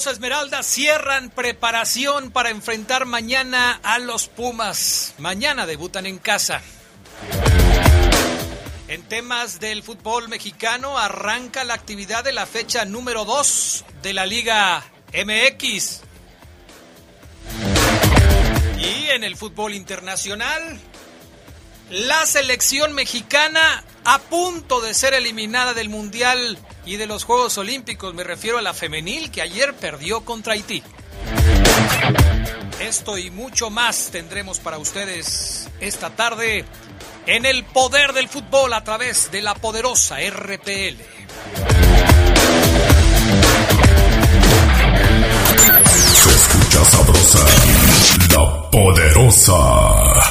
Los Esmeraldas cierran preparación para enfrentar mañana a los Pumas. Mañana debutan en casa. En temas del fútbol mexicano arranca la actividad de la fecha número 2 de la Liga MX. Y en el fútbol internacional, la selección mexicana a punto de ser eliminada del Mundial y de los Juegos Olímpicos. Me refiero a la femenil que ayer perdió contra Haití. Esto y mucho más tendremos para ustedes esta tarde en el poder del fútbol a través de la poderosa RPL. Se escucha la poderosa.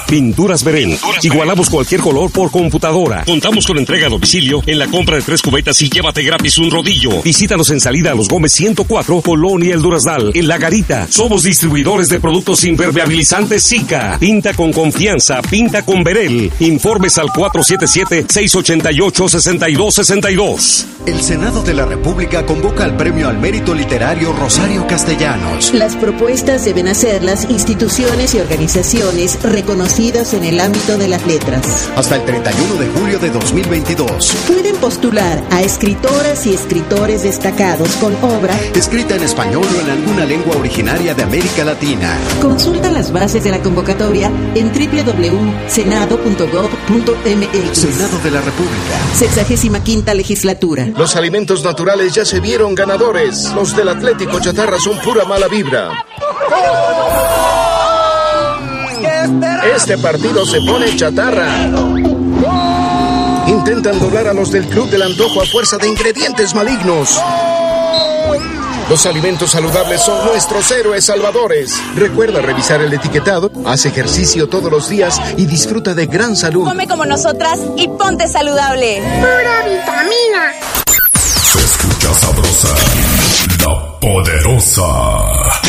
Pinturas Verén. Igualamos cualquier color por computadora. Contamos con entrega a domicilio en la compra de tres cubetas y llévate gratis un rodillo. Visítanos en salida a los Gómez 104, Colonia El Durazdal, en La Garita. Somos distribuidores de productos impermeabilizantes Zika. Pinta con confianza, pinta con Verel. Informes al 477-688-6262. El Senado de la República convoca al Premio al Mérito Literario Rosario Castellanos. Las propuestas deben hacerlas instituciones y organizaciones reconocidas en el ámbito de las letras. Hasta el 31 de julio de 2022. Pueden postular a escritoras y escritores destacados con obra Escrita en español o en alguna lengua originaria de América Latina. Consulta las bases de la convocatoria en www.senado.gov.mx. Senado de la República. Sexagésima quinta legislatura. Los alimentos naturales ya se vieron ganadores. Los del Atlético Chatarra son pura mala vibra. Este partido se pone chatarra. Intentan doblar a los del Club del Antojo a fuerza de ingredientes malignos. Los alimentos saludables son nuestros héroes salvadores. Recuerda revisar el etiquetado, haz ejercicio todos los días y disfruta de gran salud. Come como nosotras y ponte saludable. Pura vitamina. Se escucha sabrosa, la poderosa.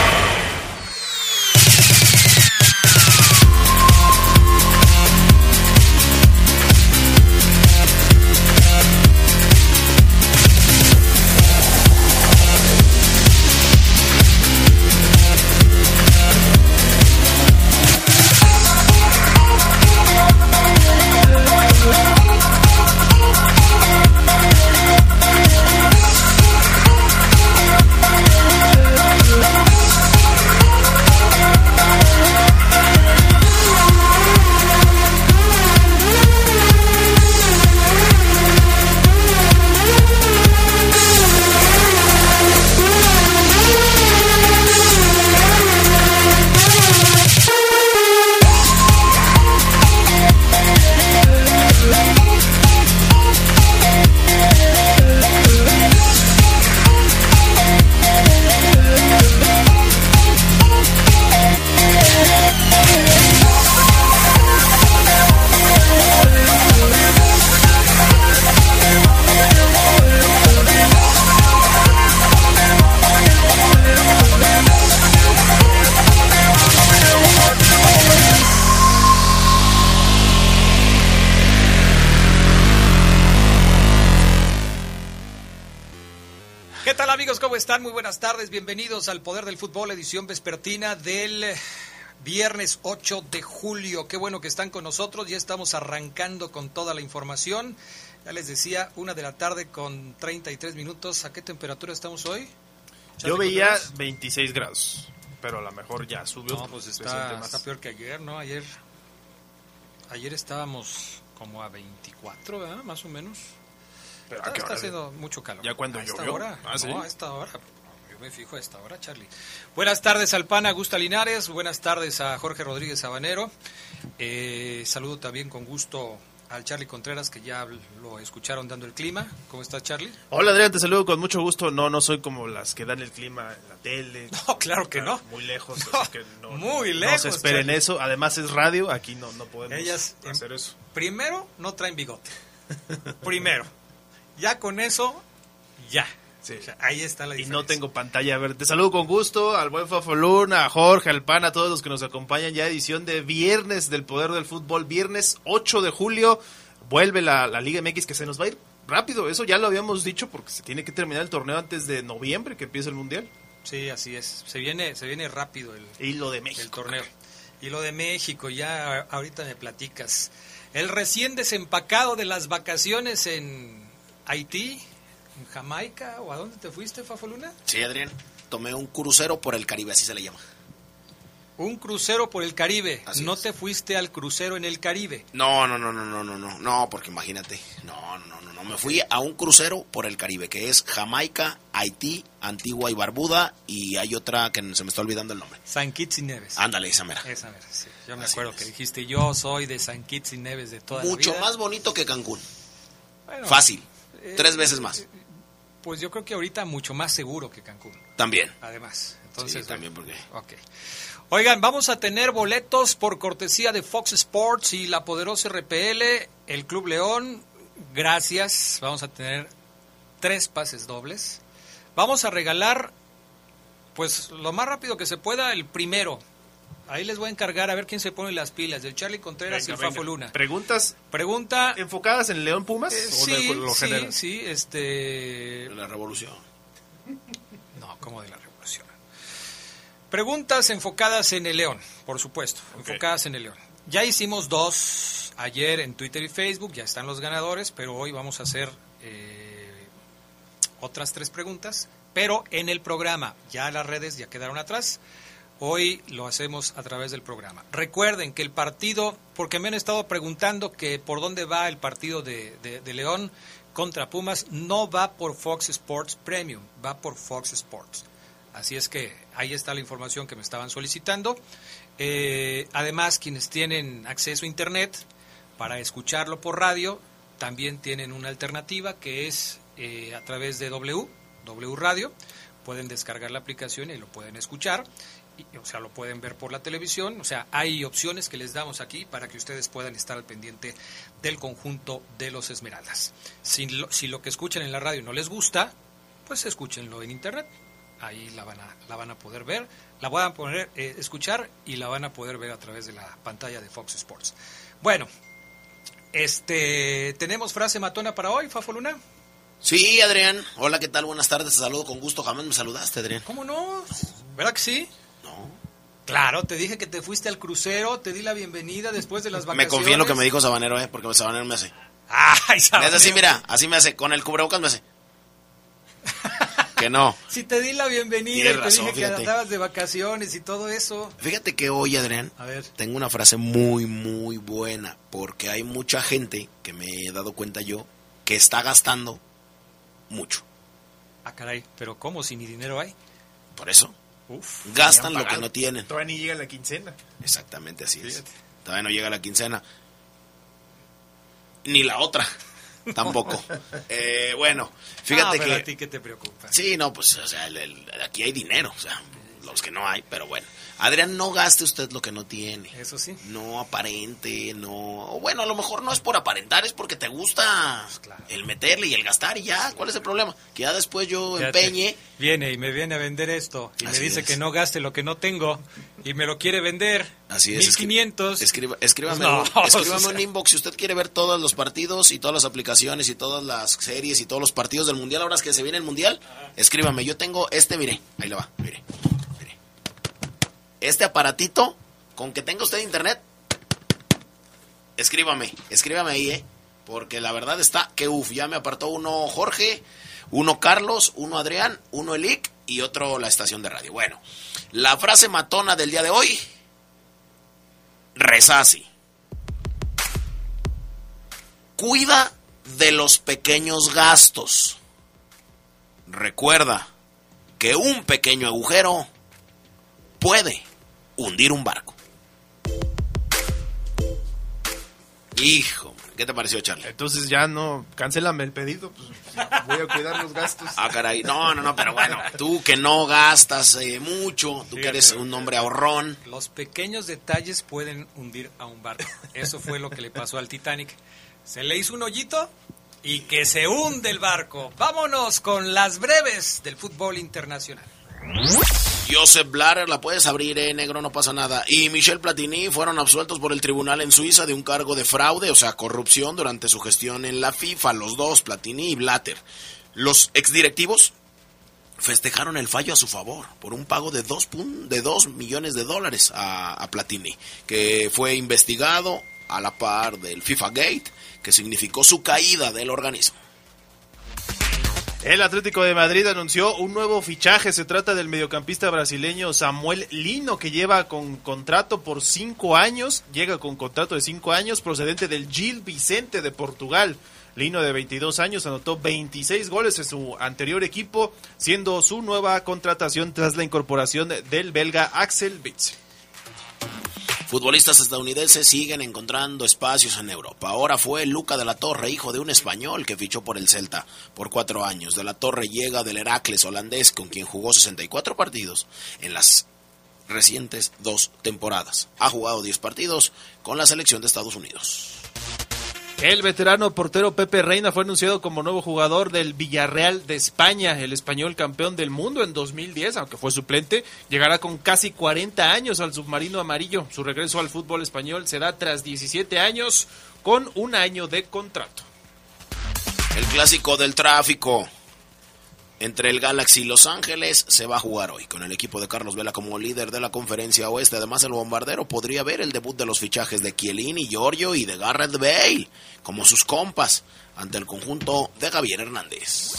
Están? Muy buenas tardes. Bienvenidos al Poder del Fútbol, edición vespertina del viernes 8 de julio. Qué bueno que están con nosotros. Ya estamos arrancando con toda la información. Ya les decía, una de la tarde con 33 minutos. ¿A qué temperatura estamos hoy? Yo veía 26 grados, pero a lo mejor ya subió. No, pues está, más. está peor que ayer, ¿no? Ayer, ayer estábamos como a 24, ¿verdad? Más o menos. Pero ¿a está qué está hora? haciendo mucho calor. Ya cuando ¿A esta llovió. hora? Ah, ¿sí? No, a esta hora. Yo me fijo a esta hora, Charlie. Buenas tardes al PAN Augusta Linares. Buenas tardes a Jorge Rodríguez Sabanero. Eh, saludo también con gusto al Charlie Contreras, que ya lo escucharon dando el clima. ¿Cómo estás, Charlie? Hola, Adrián, te saludo con mucho gusto. No, no soy como las que dan el clima en la tele. No, claro que no. Muy lejos, No, así que no, muy no lejos, se esperen Charlie. eso. Además es radio, aquí no, no podemos Ellas, em, hacer eso. Primero, no traen bigote. Primero. Ya con eso, ya. Sí. O sea, ahí está la Y diferencia. no tengo pantalla. A ver, te saludo con gusto al buen Fafolun, a Jorge, al Pan, a todos los que nos acompañan. Ya edición de viernes del Poder del Fútbol. Viernes 8 de julio vuelve la, la Liga MX que se nos va a ir rápido. Eso ya lo habíamos dicho porque se tiene que terminar el torneo antes de noviembre que empiece el Mundial. Sí, así es. Se viene, se viene rápido el, Y lo de México. el torneo. Y lo de México, ya ahorita me platicas. El recién desempacado de las vacaciones en Haití, en Jamaica, o a dónde te fuiste, Fafoluna? Sí, Adrián. Tomé un crucero por el Caribe, así se le llama. Un crucero por el Caribe. Así no es. te fuiste al crucero en el Caribe. No, no, no, no, no, no, no, no, porque imagínate. No, no, no, no. Me fui a un crucero por el Caribe, que es Jamaica, Haití, Antigua y Barbuda, y hay otra que se me está olvidando el nombre. San Kitts y Neves. Ándale, esa mera. Esa, mera, sí. Yo me Así acuerdo es. que dijiste, yo soy de San Kitts y Neves de toda Mucho la vida. más bonito que Cancún. Bueno, Fácil. Eh, Tres veces más. Pues yo creo que ahorita mucho más seguro que Cancún, También. además. Entonces, sí, también porque... Ok. Oigan, vamos a tener boletos por cortesía de Fox Sports y la poderosa RPL, el Club León. Gracias. Vamos a tener tres pases dobles. Vamos a regalar, pues lo más rápido que se pueda, el primero. Ahí les voy a encargar a ver quién se pone las pilas, del Charlie Contreras Venga, y el Fafo. Luna. Preguntas Pregunta. enfocadas en León Pumas eh, o de sí, lo sí, general. sí, este. La revolución. No, como de la revolución. Preguntas enfocadas en el León, por supuesto, enfocadas en el León. Ya hicimos dos ayer en Twitter y Facebook, ya están los ganadores, pero hoy vamos a hacer eh, otras tres preguntas, pero en el programa. Ya las redes ya quedaron atrás. Hoy lo hacemos a través del programa. Recuerden que el partido, porque me han estado preguntando que por dónde va el partido de, León contra Pumas, no va por Fox Sports Premium, va por Fox Sports. Así es que ahí está la información que me estaban solicitando. Eh, además, quienes tienen acceso a Internet para escucharlo por radio, también tienen una alternativa que es eh, a través de W, W Radio. Pueden descargar la aplicación y lo pueden escuchar. O sea, lo pueden ver por la televisión. O sea, hay opciones que les damos aquí para que ustedes puedan estar al pendiente del conjunto de los Esmeraldas. Si lo, si lo que escuchan en la radio no les gusta, pues escúchenlo en Internet. Ahí la van a, la van a poder ver, la van a poder eh, escuchar y la van a poder ver a través de la pantalla de Fox Sports. Bueno, este, ¿tenemos frase matona para hoy, Fafo Luna? Sí, Adrián. Hola, ¿qué tal? Buenas tardes. Te saludo con gusto. Jamás me saludaste, Adrián. ¿Cómo no? ¿Verdad que sí? Claro, te dije que te fuiste al crucero, te di la bienvenida después de las Me vacaciones. confío en lo que me dijo Sabanero, ¿eh? Porque Sabanero me hace. Ay, Me Sabanero. hace así, mira. Así me hace. Con el cubrebocas me hace. que no. Si te di la bienvenida Tienes y te razón, dije que andabas de vacaciones y todo eso. Fíjate que hoy, Adrián, A ver. tengo una frase muy, muy buena. Porque hay mucha gente, que me he dado cuenta yo, que está gastando mucho. Ah, caray, pero ¿cómo? Si ni dinero hay. Por eso, Uf. gastan lo que no tienen. Todavía ni llega la quincena. Exactamente así es. Todavía no llega la quincena. Ni la otra. Tampoco. Eh, bueno, fíjate Ah, pero que... a ti qué te preocupa. Sí, no, pues, o sea, el- el- aquí hay dinero, o sea, los que no hay, pero bueno. Adrián, no gaste usted lo que no tiene. Eso sí. No aparente, no... Bueno, a lo mejor no es por aparentar, es porque te gusta Pues claro. el meterle y el gastar y ya, ¿cuál es el problema? Que ya después yo Fíjate, empeñe... Viene y me viene a vender esto y Así me dice es. que no gaste lo que no tengo y me lo quiere vender. Así es. 1500. Escriba, escríbame, no, un- escríbame o sea. un inbox si usted quiere ver todos los partidos y todas las aplicaciones y todas las series y todos los partidos del mundial. Ahora es que se viene el mundial, escríbame. Yo tengo este, mire, ahí le va, mire. Este aparatito, con que tenga usted internet, escríbame, escríbame ahí, eh. Porque la verdad está que uff, ya me apartó uno Jorge, uno Carlos, uno Adrián, uno Elic y otro la estación de radio. Bueno, la frase matona del día de hoy reza. Cuida de los pequeños gastos. Recuerda que un pequeño agujero puede hundir un barco. Hijo, ¿Qué te pareció, Charlie? Entonces ya no, cancélame el pedido, pues voy a cuidar los gastos. Ah, caray. No, no, no, pero bueno, tú que no gastas eh, mucho, tú que eres un hombre ahorrón. Los pequeños detalles pueden hundir a un barco. Eso fue lo que le pasó al Titanic. Se le hizo un hoyito y que se hunde el barco. Vámonos con las breves del fútbol internacional. Joseph Blatter, la puedes abrir, eh, negro, no pasa nada. Y Michel Platini fueron absueltos por el tribunal en Suiza de un cargo de fraude, o sea, corrupción durante su gestión en la FIFA, los dos, Platini y Blatter. Los exdirectivos festejaron el fallo a su favor por un pago de dos, de dos millones de dólares a Platini, que fue investigado a la par del FIFA Gate, que significó su caída del organismo. El Atlético de Madrid anunció un nuevo fichaje. Se trata del mediocampista brasileño Samuel Lino, que lleva con contrato por cinco años. Llega con contrato de cinco años, procedente del Gil Vicente de Portugal. Lino, de 22 años, anotó 26 goles en su anterior equipo, siendo su nueva contratación tras la incorporación del belga Axel Witzel. Futbolistas estadounidenses siguen encontrando espacios en Europa. Ahora fue Luca de la Torre, hijo de un español que fichó por el Celta por cuatro años. De la Torre llega del Heracles holandés, con quien jugó 64 partidos en las recientes dos temporadas. Ha jugado 10 partidos con la selección de Estados Unidos. El veterano portero Pepe Reina fue anunciado como nuevo jugador del Villarreal de España. El español campeón del mundo en 2010, aunque fue suplente, llegará con casi 40 años al submarino amarillo. Su regreso al fútbol español será tras 17 años con un año de contrato. El clásico del tráfico entre el Galaxy y Los Ángeles se va a jugar hoy con el equipo de Carlos Vela como líder de la conferencia oeste. Además, el bombardero podría ver el debut de los fichajes de Chiellini, Giorgio y de Garrett Bale como sus compas ante el conjunto de Javier Hernández.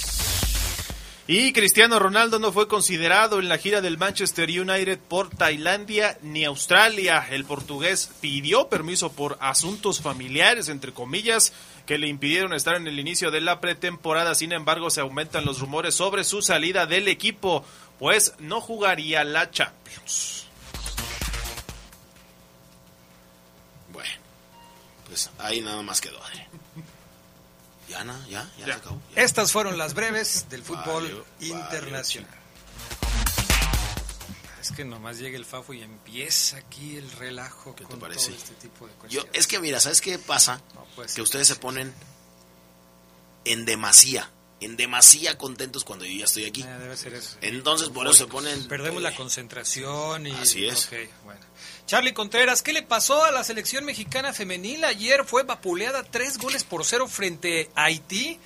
Y Cristiano Ronaldo no fue considerado en la gira del Manchester United por Tailandia ni Australia. El portugués pidió permiso por asuntos familiares, entre comillas, que le impidieron estar en el inicio de la pretemporada. Sin embargo, se aumentan los rumores sobre su salida del equipo, pues no jugaría la Champions. Bueno, pues ahí nada más quedó. ¿eh? Ya, ya, ya, Ya. se acabó. Ya. Estas fueron las breves del fútbol internacional. Es que nomás llega el Fafo y empieza aquí el relajo ¿Qué te con parece? todo este tipo de Yo, cuestiones. es que mira, ¿sabes qué pasa? No puede ser que ustedes se ponen en demasía, en demasía contentos cuando yo ya estoy aquí. Ah, debe ser eso. Entonces por eso se ponen... Perdemos la eh, concentración y... Así es. Bueno. Charlie Contreras, ¿qué le pasó a la selección mexicana femenil? Ayer fue vapuleada tres goles por cero frente a Haití.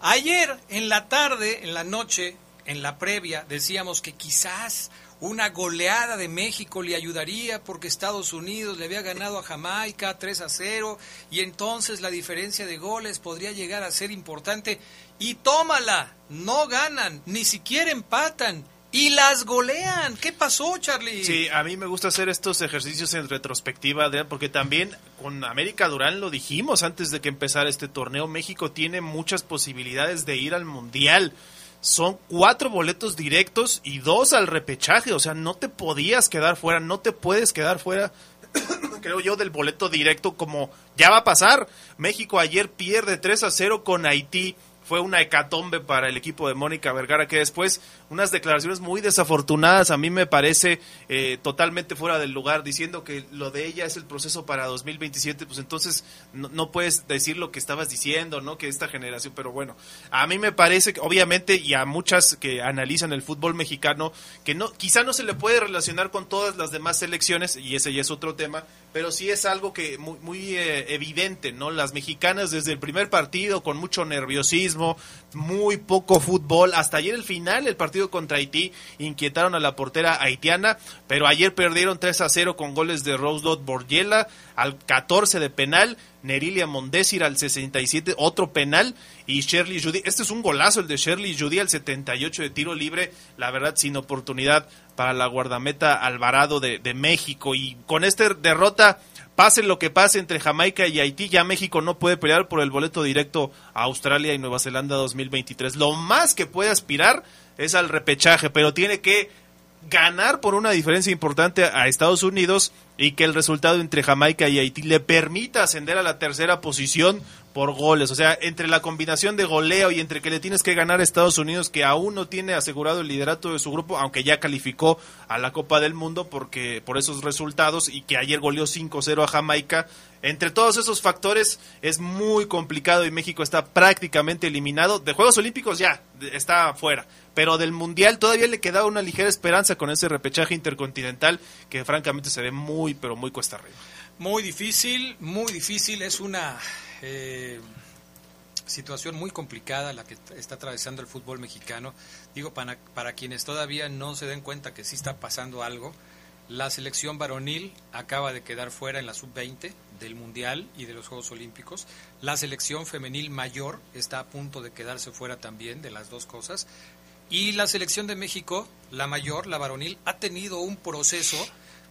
Ayer, en la tarde, en la noche, en la previa, decíamos que quizás una goleada de México le ayudaría porque Estados Unidos le había ganado a Jamaica 3 a 0 y entonces la diferencia de goles podría llegar a ser importante. Y tómala, no ganan, ni siquiera empatan y las golean. ¿Qué pasó, Charlie? Sí, a mí me gusta hacer estos ejercicios en retrospectiva, Adrián, porque también con América Durán lo dijimos antes de que empezara este torneo, México tiene muchas posibilidades de ir al Mundial. Son cuatro boletos directos y dos al repechaje, o sea, no te podías quedar fuera, no te puedes quedar fuera, creo yo, del boleto directo como ya va a pasar. México ayer pierde 3 a 0 con Haití fue una hecatombe para el equipo de Mónica Vergara, que después unas declaraciones muy desafortunadas a mí me parece eh, totalmente fuera del lugar, diciendo que lo de ella es el proceso para 2027, pues entonces no, puedes decir lo que estabas diciendo, ¿no? Que esta generación, pero bueno, a mí me parece que obviamente y a muchas que analizan el fútbol mexicano, que no, quizá no se le puede relacionar con todas las demás selecciones, y ese ya es otro tema, pero sí es algo que muy, muy eh, evidente, ¿no? Las mexicanas desde el primer partido con mucho nerviosismo, muy poco fútbol, hasta ayer el final, el partido contra Haití, inquietaron a la portera haitiana, pero ayer perdieron 3 a 0 con goles de Rose Dot Borgiela al 14 de penal, Nerilia Mondesir al 67, otro penal, y Shirley Judy, este es un golazo el de Shirley Judy al 78 de tiro libre, la verdad sin oportunidad para la guardameta Alvarado de, de México, y con esta derrota pase lo que pase entre Jamaica y Haití, ya México no puede pelear por el boleto directo a Australia y Nueva Zelanda 2023. Lo más que puede aspirar es al repechaje, pero tiene que ganar por una diferencia importante a Estados Unidos y que el resultado entre Jamaica y Haití le permita ascender a la tercera posición por goles. O sea, entre la combinación de goleo y entre que le tienes que ganar a Estados Unidos, que aún no tiene asegurado el liderato de su grupo, aunque ya calificó a la Copa del Mundo porque por esos resultados y que ayer goleó 5-0 a Jamaica. Entre todos esos factores es muy complicado y México está prácticamente eliminado. De Juegos Olímpicos ya está fuera, pero del Mundial todavía le queda una ligera esperanza con ese repechaje intercontinental que francamente se ve muy, pero muy cuesta arriba. Muy difícil, muy difícil. Es una eh, situación muy complicada la que está atravesando el fútbol mexicano. Digo, para, para quienes todavía no se den cuenta que sí está pasando algo, la selección varonil acaba de quedar fuera en la sub-20 del Mundial y de los Juegos Olímpicos. La selección femenil mayor está a punto de quedarse fuera también de las dos cosas. Y la selección de México, la mayor, la varonil, ha tenido un proceso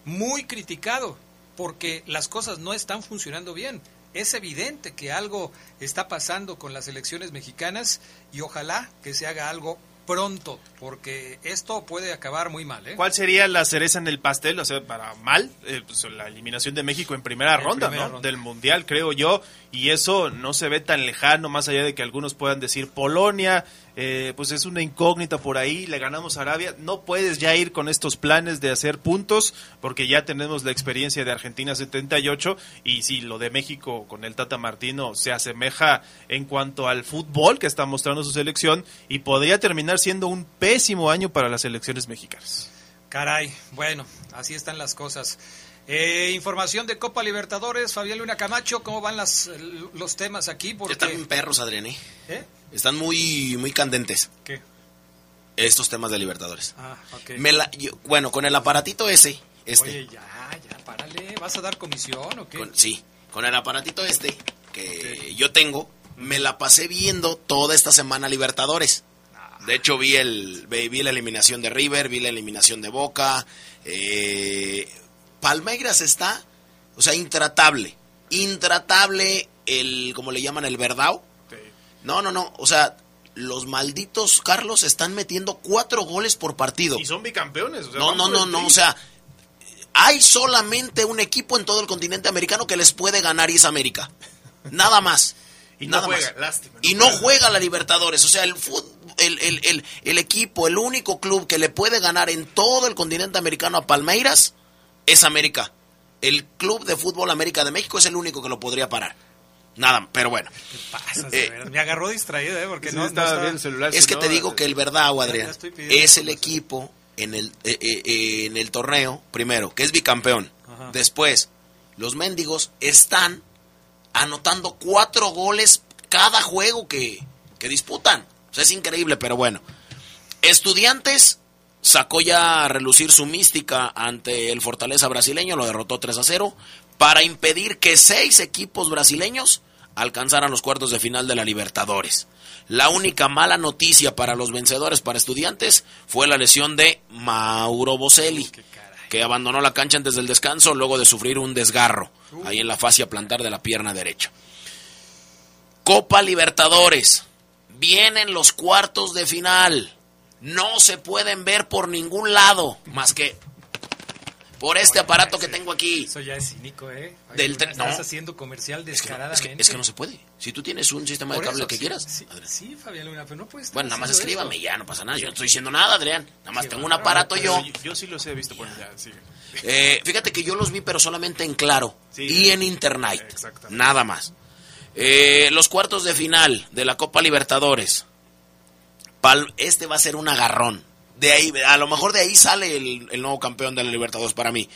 muy criticado porque las cosas no están funcionando bien. Es evidente que algo está pasando con las elecciones mexicanas y ojalá que se haga algo pronto, porque esto puede acabar muy mal. ¿eh? ¿Cuál sería la cereza en el pastel? O sea, para mal, eh, pues, la eliminación de México en primera, ronda, ¿no? del Mundial, creo yo, y eso no se ve tan lejano, más allá de que algunos puedan decir Polonia, eh, pues es una incógnita por ahí, le ganamos a Arabia, no puedes ya ir con estos planes de hacer puntos, porque ya tenemos la experiencia de Argentina 78, y si lo de México con el Tata Martino se asemeja en cuanto al fútbol que está mostrando su selección, y podría terminar siendo un pésimo año para las elecciones mexicanas. Caray, bueno, así están las cosas. Eh, información de Copa Libertadores, Fabián Luna Camacho, ¿cómo van las, los temas aquí? Porque... Están perros, Adrián, ¿eh? Están muy, muy candentes. ¿Qué? Estos temas de Libertadores. Ah, ok. bueno, con el aparatito ese, este. Oye, ya, ya, párale. ¿Vas a dar comisión o qué? sí, con el aparatito este que yo tengo, me la pasé viendo toda esta semana Libertadores. Ah. De hecho, vi, el, vi la eliminación de River, vi la eliminación de Boca. Eh, Palmeiras está, o sea, intratable. Intratable el, como le llaman, el verdao. No, no, no. O sea, los malditos Carlos están metiendo cuatro goles por partido. Y son bicampeones. O sea, no, no, no, no. O sea, hay solamente un equipo en todo el continente americano que les puede ganar y es América. Nada más. Y no juega, lástima. y no juega la Libertadores. O sea, el, el, el, el, el equipo, el único club que le puede ganar en todo el continente americano a Palmeiras es América. El Club de Fútbol América de México es el único que lo podría parar. Nada, pero bueno. Eh, me agarró distraído, ¿eh? Porque no, estaba bien el celular. Es que te digo que el verdad, Adrián, es el equipo en el, eh, eh, en el torneo, primero, que es bicampeón. Después, los mendigos están anotando cuatro goles cada juego que, que disputan. O sea, es increíble, pero bueno. Estudiantes sacó ya a relucir su mística ante el Fortaleza brasileño, lo derrotó 3 a 0, para impedir que seis equipos brasileños alcanzaran los cuartos de final de la Libertadores. La única mala noticia para los vencedores, para estudiantes, fue la lesión de Mauro Boselli, que abandonó la cancha antes del descanso luego de sufrir un desgarro ahí en la fascia plantar de la pierna derecha. Copa Libertadores. Vienen los cuartos de final no se pueden ver por ningún lado más que por este aparato que tengo aquí. Eso ya es cínico, ¿eh? Del Estás haciendo comercial descaradamente. Es que, no se puede. Si tú tienes un sistema de cable que quieras. Sí, Fabián Luna, pero no puedes. Bueno, nada más escríbame ya, no pasa nada. Yo no estoy diciendo nada, Adrián. Nada más tengo un aparato yo. yo. sí los he visto. Bueno, ya, sigue. Eh, fíjate que yo los vi, pero solamente en claro y en internet. Nada más. Eh, los cuartos de final de la Copa Libertadores este va a ser un agarrón. De ahí, a lo mejor de ahí sale el, nuevo campeón de la Libertadores para mí.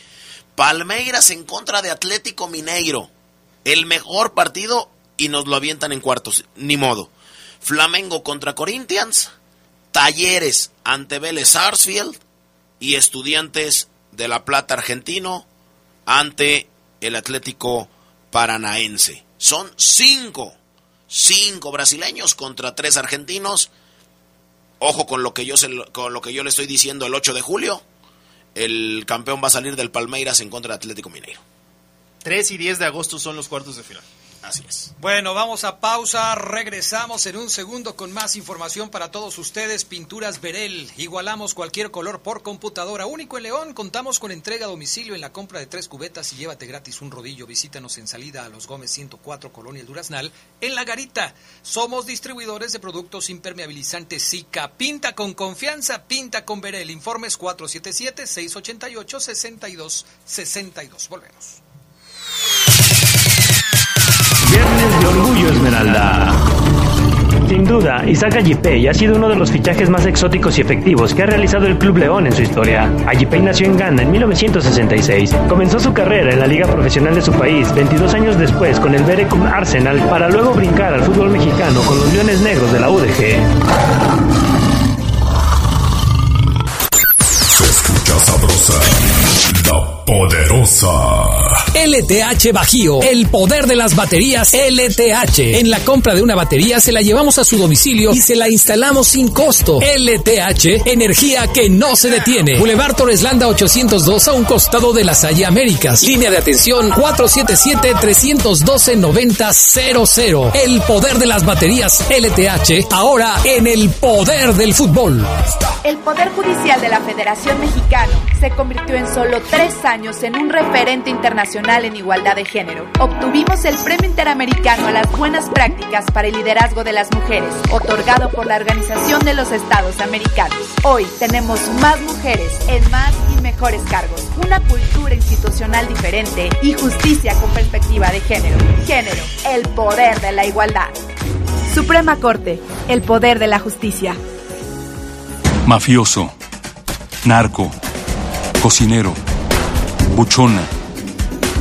Palmeiras en contra de Atlético Mineiro. El mejor partido y nos lo avientan en cuartos. Ni modo. Flamengo contra Corinthians. Talleres ante Vélez Sarsfield. Y Estudiantes de La Plata argentino ante el Atlético Paranaense. Son cinco. Cinco brasileños contra tres argentinos Ojo con lo que yo se, con lo que yo le estoy diciendo el 8 de julio. El campeón va a salir del Palmeiras en contra de Atlético Mineiro. 3 y 10 de agosto son los cuartos de final. Bueno, vamos a pausa, regresamos en un segundo con más información para todos ustedes. Pinturas Verel, igualamos cualquier color por computadora. Único en León, contamos con entrega a domicilio en la compra de tres cubetas y llévate gratis un rodillo. Visítanos en salida a Los Gómez 104, Colonia El Duraznal, en La Garita. Somos distribuidores de productos impermeabilizantes Zika. Pinta con confianza, pinta con Verel. Informes 477-688-6262. Volvemos. Sin duda, Isaac Ajipei ha sido uno de los fichajes más exóticos y efectivos que ha realizado el Club León en su historia. Ajipei nació en Ghana en 1966. Comenzó su carrera en la liga profesional de su país 22 años después con el Berecum Arsenal para luego brincar al fútbol mexicano con los Leones Negros de la UDG. Se escucha sabrosa, la poderosa. LTH Bajío, el poder de las baterías LTH. En la compra de una batería se la llevamos a su domicilio y se la instalamos sin costo. LTH, energía que no se detiene. Boulevard Torreslanda 802 a un costado de las Salle Américas. Línea de atención 477-312-9000. El poder de las baterías LTH, ahora en el poder del fútbol. El Poder Judicial de la Federación Mexicana se convirtió en solo tres años en un referente internacional en igualdad de género. Obtuvimos el Premio Interamericano a las Buenas Prácticas para el Liderazgo de las Mujeres, otorgado por la Organización de los Estados Americanos. Hoy tenemos más mujeres en más y mejores cargos, una cultura institucional diferente y justicia con perspectiva de género. Género, el poder de la igualdad. Suprema Corte, el poder de la justicia. Mafioso, narco, cocinero, buchona,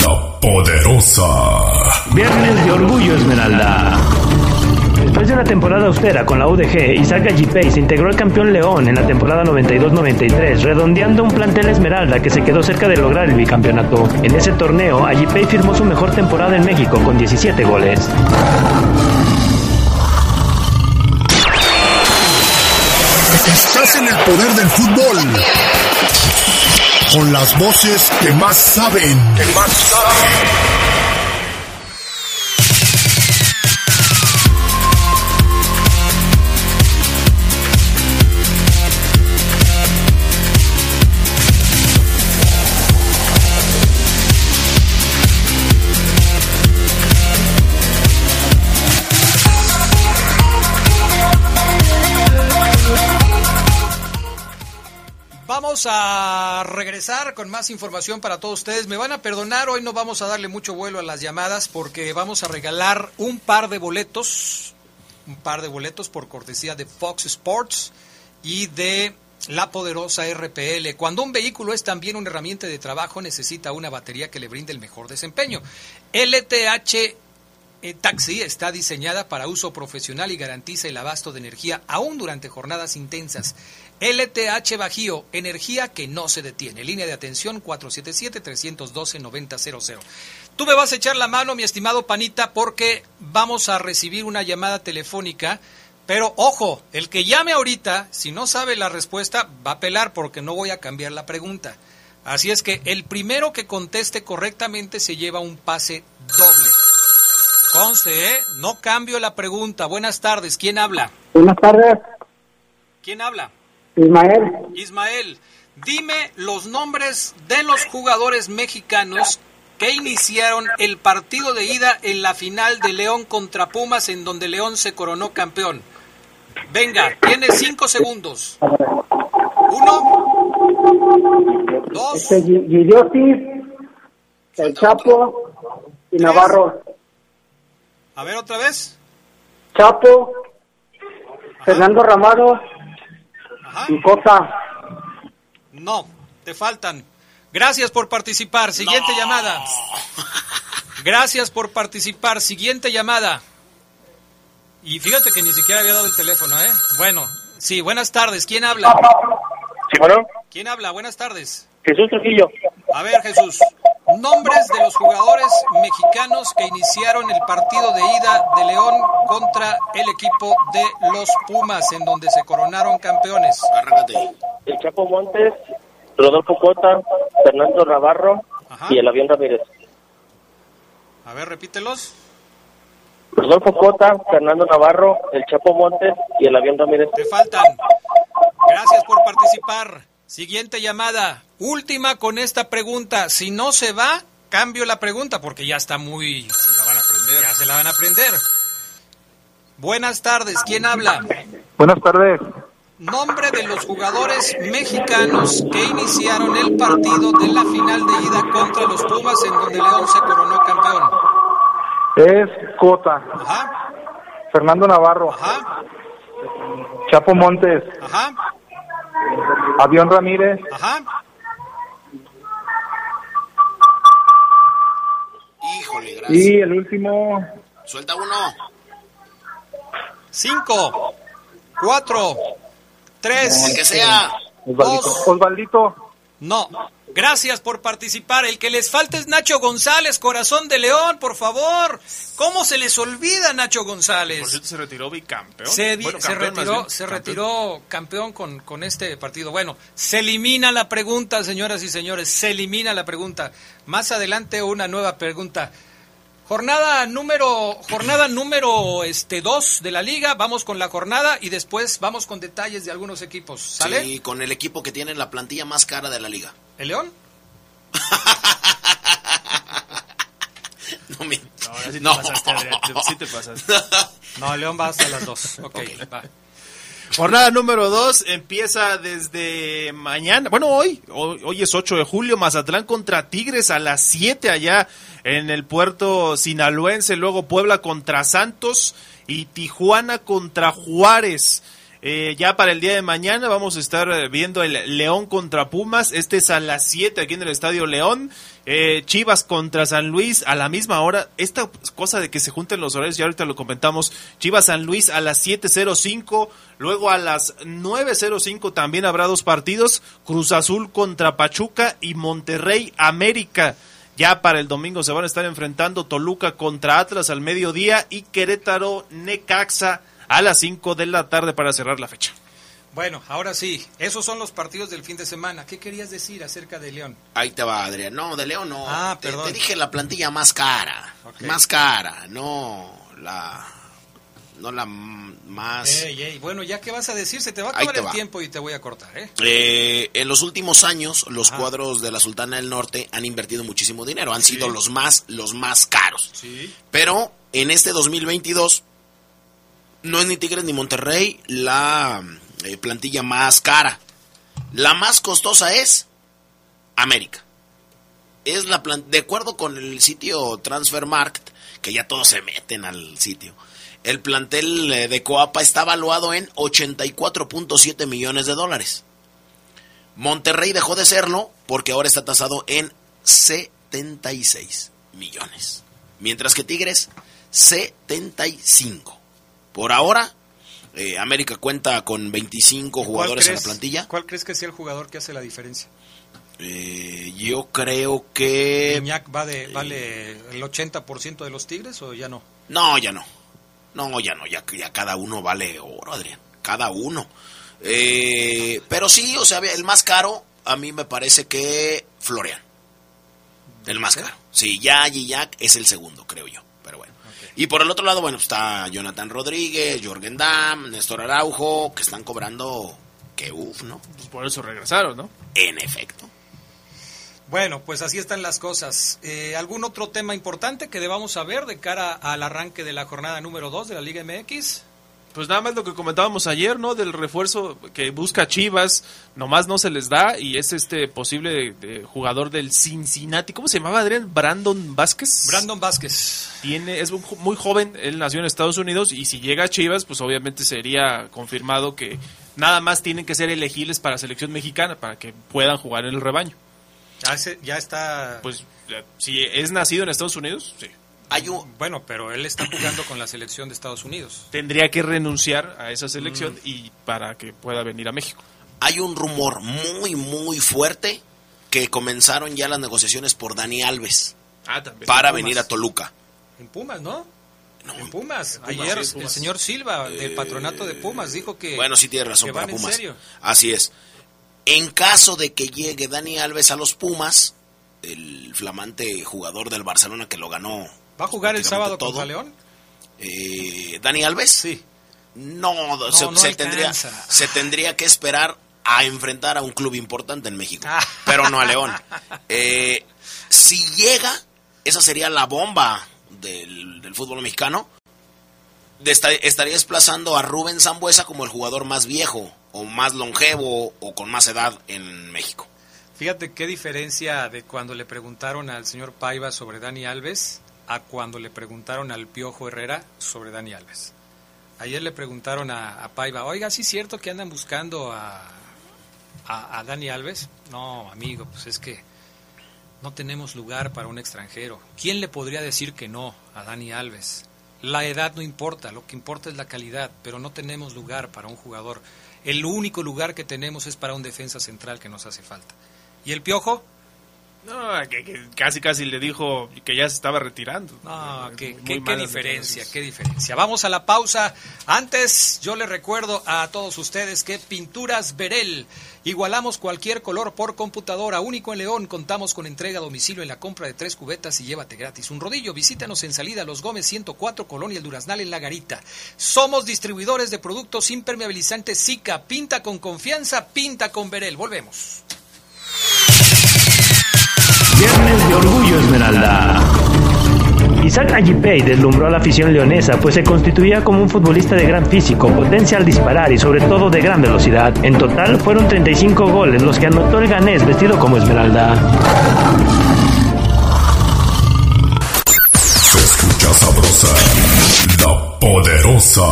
la poderosa. Viernes de Orgullo Esmeralda. Después de una temporada austera con la UDG, Isaac Ajipei se integró al campeón León en la temporada 92-93, redondeando un plantel Esmeralda que se quedó cerca de lograr el bicampeonato. En ese torneo, Ajipei firmó su mejor temporada en México con 17 goles. Estás en el poder del fútbol. Con las voces que más saben. Que más saben. Vamos a regresar con más información para todos ustedes. Me van a perdonar, hoy no vamos a darle mucho vuelo a las llamadas porque vamos a regalar un par de boletos, un par de boletos por cortesía de Fox Sports y de la poderosa RPL. Cuando un vehículo es también una herramienta de trabajo, necesita una batería que le brinde el mejor desempeño. LTH eh, Taxi está diseñada para uso profesional y garantiza el abasto de energía aún durante jornadas intensas. LTH Bajío, energía que no se detiene. Línea de atención 477-312-9000. Tú me vas a echar la mano, mi estimado Panita, porque vamos a recibir una llamada telefónica. Pero ojo, el que llame ahorita, si no sabe la respuesta, va a pelar porque no voy a cambiar la pregunta. Así es que el primero que conteste correctamente se lleva un pase doble. Conste, ¿eh? No cambio la pregunta. Buenas tardes. ¿Quién habla? Buenas tardes. ¿Quién habla? Ismael. Ismael, dime los nombres de los jugadores mexicanos que iniciaron el partido de ida en la final de León contra Pumas en donde León se coronó campeón. Venga, tienes cinco segundos. Uno, dos. Este, Guidiotis, El Chapo y Navarro. A ver otra vez. Chapo, Fernando Ramado y Cosa. No, te faltan. Gracias por participar. Siguiente llamada. Gracias por participar. Siguiente llamada. Y fíjate que ni siquiera había dado el teléfono, ¿eh? Bueno, sí, buenas tardes. ¿Quién habla? Sí, bueno. ¿Quién habla? Buenas tardes. Jesús Trujillo. A ver, Jesús. Nombres de los jugadores mexicanos que iniciaron el partido de ida de León contra el equipo de los Pumas, en donde se coronaron campeones. El Chapo Montes, Rodolfo Cota, Fernando Navarro y el Avión Ramírez. A ver, repítelos. Rodolfo Cota, Fernando Navarro, el Chapo Montes y el Avión Ramírez. Te faltan. Gracias por participar. Siguiente llamada. Última con esta pregunta. Si no se va, cambio la pregunta porque ya está muy... Se la van a aprender. Ya se la van a aprender. Buenas tardes. ¿Quién habla? Buenas tardes. Nombre de los jugadores mexicanos que iniciaron el partido de la final de ida contra los Pumas en donde León se coronó campeón. Es Cota. Ajá. Fernando Navarro. Ajá. Chapo Montes. Ajá. Avión Ramírez. Ajá. Híjole, gracias. Y el último. Suelta uno. Cinco. Cuatro. Tres. El que sea. Osvaldito. Osvaldito. No. Gracias por participar. El que les falta es Nacho González, corazón de león, por favor. ¿Cómo se les olvida Nacho González? Por cierto, se retiró bicampeón. Se, Bueno, retiró, se Campeón. retiró campeón con, con este partido. Bueno, se elimina la pregunta, señoras y señores, se elimina la pregunta. Más adelante una nueva pregunta. Jornada número jornada número este 2 de la liga, vamos con la jornada y después vamos con detalles de algunos equipos, ¿sale? Sí, con el equipo que tiene la plantilla más cara de la liga. ¿El León? No, me... No, ahora sí te No. pasaste, Adrián. Sí te pasaste. No, el León va hasta las 2. Ok, va. Jornada número 2 empieza desde mañana. Bueno, hoy, hoy, hoy es 8 de julio. Mazatlán contra Tigres a las 7 allá en el puerto sinaloense. Luego Puebla contra Santos y Tijuana contra Juárez. Eh, ya para el día de mañana vamos a estar eh, viendo el León contra Pumas. Este es a las 7 aquí en el Estadio León. Eh, Chivas contra San Luis a la misma hora. Esta cosa de que se junten los horarios, ya ahorita lo comentamos. Chivas San Luis a las 7.05. Luego a las 9.05 también habrá dos partidos. Cruz Azul contra Pachuca y Monterrey América. Ya para el domingo se van a estar enfrentando Toluca contra Atlas al mediodía y Querétaro Necaxa a las 5 de la tarde para cerrar la fecha. Bueno, ahora sí, esos son los partidos del fin de semana. ¿Qué querías decir acerca de León? Ahí te va, Adrián. No, de León no. Ah, perdón. te dije la plantilla más cara. Más cara, no la. No la más. Ey, ey, bueno, ya que vas a decir, se te va a acabar el va. tiempo y te voy a cortar, ¿eh? Eh, en los últimos años, los cuadros de la Sultana del Norte han invertido muchísimo dinero. Han sido los más, los más caros. Sí. Pero en este 2022 no es ni Tigres ni Monterrey la eh, plantilla más cara. La más costosa es América. Es la de acuerdo con el sitio Transfermarkt, que ya todos se meten al sitio. El plantel eh, de Coapa está valuado en 84.7 millones de dólares. Monterrey dejó de serlo porque ahora está tasado en 76 millones. Mientras que Tigres, 75. Por ahora, eh, América cuenta con 25 jugadores en la plantilla. ¿Cuál crees que sea el jugador que hace la diferencia? Eh, yo creo que... ¿Iñak va de, vale el 80% de los Tigres o ya no? No, ya no. No, ya no. Ya, ya cada uno vale oro, Adrián. Cada uno. Eh, pero sí, o sea, el más caro a mí me parece que Florian. El más caro. Sí, ya Gignac es el segundo, creo yo. Y por el otro lado, bueno, está Jonathan Rodríguez, Jorgen Damm, Néstor Araujo, que están cobrando que uff, ¿no? Pues por eso regresaron, ¿no? En efecto. Bueno, pues así están las cosas. Eh, ¿Algún otro tema importante que debamos saber de cara al arranque de la jornada número 2 de la Liga MX? Pues nada más lo que comentábamos ayer, ¿no? Del refuerzo que busca Chivas, nomás no se les da y es este posible de- jugador del Cincinnati. ¿Cómo se llamaba Adrián? Brandon Vázquez. Brandon Vázquez. Tiene, es muy joven, él nació en Estados Unidos y si llega a Chivas, pues obviamente sería confirmado que nada más tienen que ser elegibles para selección mexicana para que puedan jugar en el rebaño. Ya, ese- ya está... Pues eh, si es nacido en Estados Unidos, sí. Hay un... Bueno, pero él está jugando con la selección de Estados Unidos. Tendría que renunciar a esa selección mm. y para que pueda venir a México. Hay un rumor muy, muy fuerte que comenzaron ya las negociaciones por Dani Alves ah, para venir a Toluca. En Pumas, ¿no? en Pumas. Ayer el señor Silva del patronato de Pumas dijo que. Bueno, sí tiene razón para Pumas. Así es. En caso de que llegue Dani Alves a los Pumas, el flamante jugador del Barcelona que lo ganó. ¿Va a jugar el sábado todo, contra León? Eh, ¿Dani Alves? Sí. No, se, tendría, se tendría que esperar a enfrentar a un club importante en México, ah. pero no a León. Eh, si llega, esa sería la bomba del, fútbol mexicano, estaría desplazando a Rubén Zambuesa como el jugador más viejo o más longevo o con más edad en México. Fíjate qué diferencia de cuando le preguntaron al señor Paiva sobre Dani Alves a cuando le preguntaron al Piojo Herrera sobre Dani Alves. Ayer le preguntaron a, Paiva, oiga, ¿sí es cierto que andan buscando a, a, a Dani Alves? No, amigo, pues es que no tenemos lugar para un extranjero. ¿Quién le podría decir que no a Dani Alves? La edad no importa, lo que importa es la calidad, pero no tenemos lugar para un jugador. El único lugar que tenemos es para un defensa central que nos hace falta. ¿Y el Piojo? No, que, casi casi le dijo que ya se estaba retirando. No, qué, diferencia, qué diferencia. Vamos a la pausa. Antes, yo le recuerdo a todos ustedes que Pinturas Verel. Igualamos cualquier color por computadora, único en León. Contamos con entrega a domicilio en la compra de tres cubetas y llévate gratis un rodillo. Visítanos en salida Los Gómez 104, Colonia El Duraznal en La Garita. Somos distribuidores de productos impermeabilizantes Zika. Pinta con confianza, pinta con Verel. Volvemos. Viernes de Orgullo Esmeralda. Isaac Ayipey deslumbró a la afición leonesa, pues se constituía como un futbolista de gran físico, potencia al disparar y sobre todo de gran velocidad. En total fueron 35 goles los que anotó el ganés vestido como Esmeralda. Poderosa.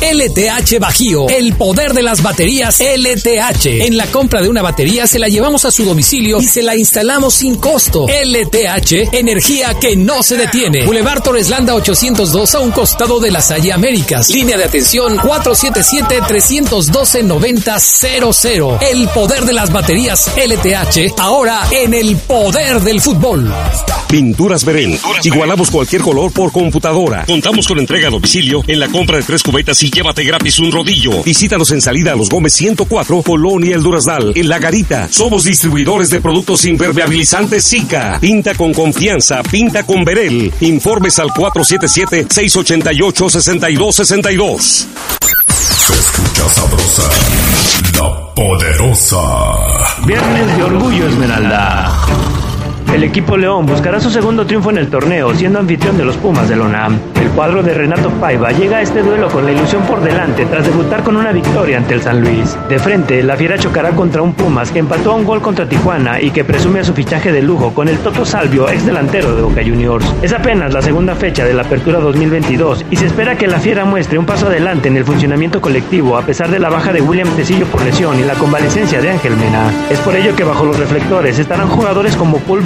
LTH Bajío, el poder de las baterías LTH. En la compra de una batería se la llevamos a su domicilio y se la instalamos sin costo. LTH, energía que no se detiene. Boulevard Torres Landa 802 a un costado de la Salle Américas. Línea de atención 477-312-9000. El poder de las baterías LTH, ahora en el poder del fútbol. Pinturas Verén. Igualamos cualquier color por computadora. Contamos con entrega domicilio en la compra de tres cubetas y llévate gratis un rodillo. Visítanos en salida a los Gómez 104, Colonia El Durazdal, en La Garita. Somos distribuidores de productos impermeabilizantes Zika. Pinta con confianza, pinta con Verel. Informes al 477-688-6262. Se escucha sabrosa, la poderosa. Viernes de Orgullo Esmeralda. El equipo León buscará su segundo triunfo en el torneo, siendo anfitrión de los Pumas de Lonam. El cuadro de Renato Paiva llega a este duelo con la ilusión por delante tras debutar con una victoria ante el San Luis. De frente, la Fiera chocará contra un Pumas que empató a un gol contra Tijuana y que presume a su fichaje de lujo con el Toto Salvio, ex delantero de Boca Juniors. Es apenas la segunda fecha de la apertura 2022 y se espera que la Fiera muestre un paso adelante en el funcionamiento colectivo a pesar de la baja de William Tecillo por lesión y la convalecencia de Ángel Mena. Es por ello que bajo los reflectores estarán jugadores como Paul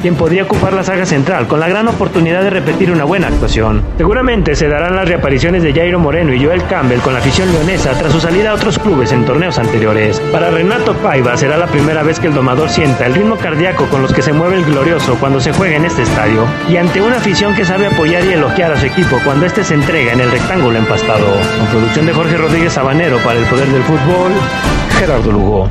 quien podría ocupar la saga central, con la gran oportunidad de repetir una buena actuación. Seguramente se darán las reapariciones de Jairo Moreno y Joel Campbell con la afición leonesa tras su salida a otros clubes en torneos anteriores. Para Renato Paiva será la primera vez que el domador sienta el ritmo cardíaco con los que se mueve el glorioso cuando se juega en este estadio, y ante una afición que sabe apoyar y elogiar a su equipo cuando éste se entrega en el rectángulo empastado. Con producción de Jorge Rodríguez Sabanero para el Poder del Fútbol, Gerardo Lugo.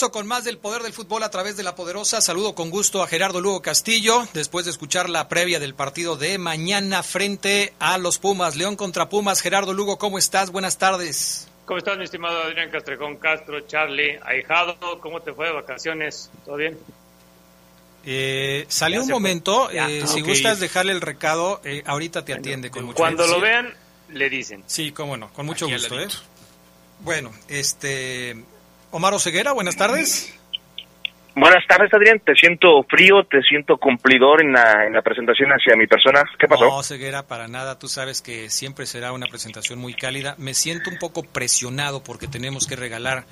Regreso con más del poder del fútbol a través de la poderosa. Saludo con gusto a Gerardo Lugo Castillo, después de escuchar la previa del partido de mañana frente a los Pumas. León contra Pumas. Gerardo Lugo, ¿cómo estás? Buenas tardes. ¿Cómo estás, mi estimado Adrián Castrejón Castro, Charlie, ahijado? ¿Cómo te fue de vacaciones? ¿Todo bien? Eh, salió un momento, eh, si gustas dejarle el recado, eh, ahorita te atiende con mucho Cuando lo vean, le dicen. Sí, cómo no, con mucho gusto. ¿eh? Bueno, este Omar Oseguera, buenas tardes. Buenas tardes, Adrián. Te siento frío, te siento cumplidor en la, en la presentación hacia mi persona. ¿Qué pasó? No, Ceguera, para nada. Tú sabes que siempre será una presentación muy cálida. Me siento un poco presionado porque tenemos que regalar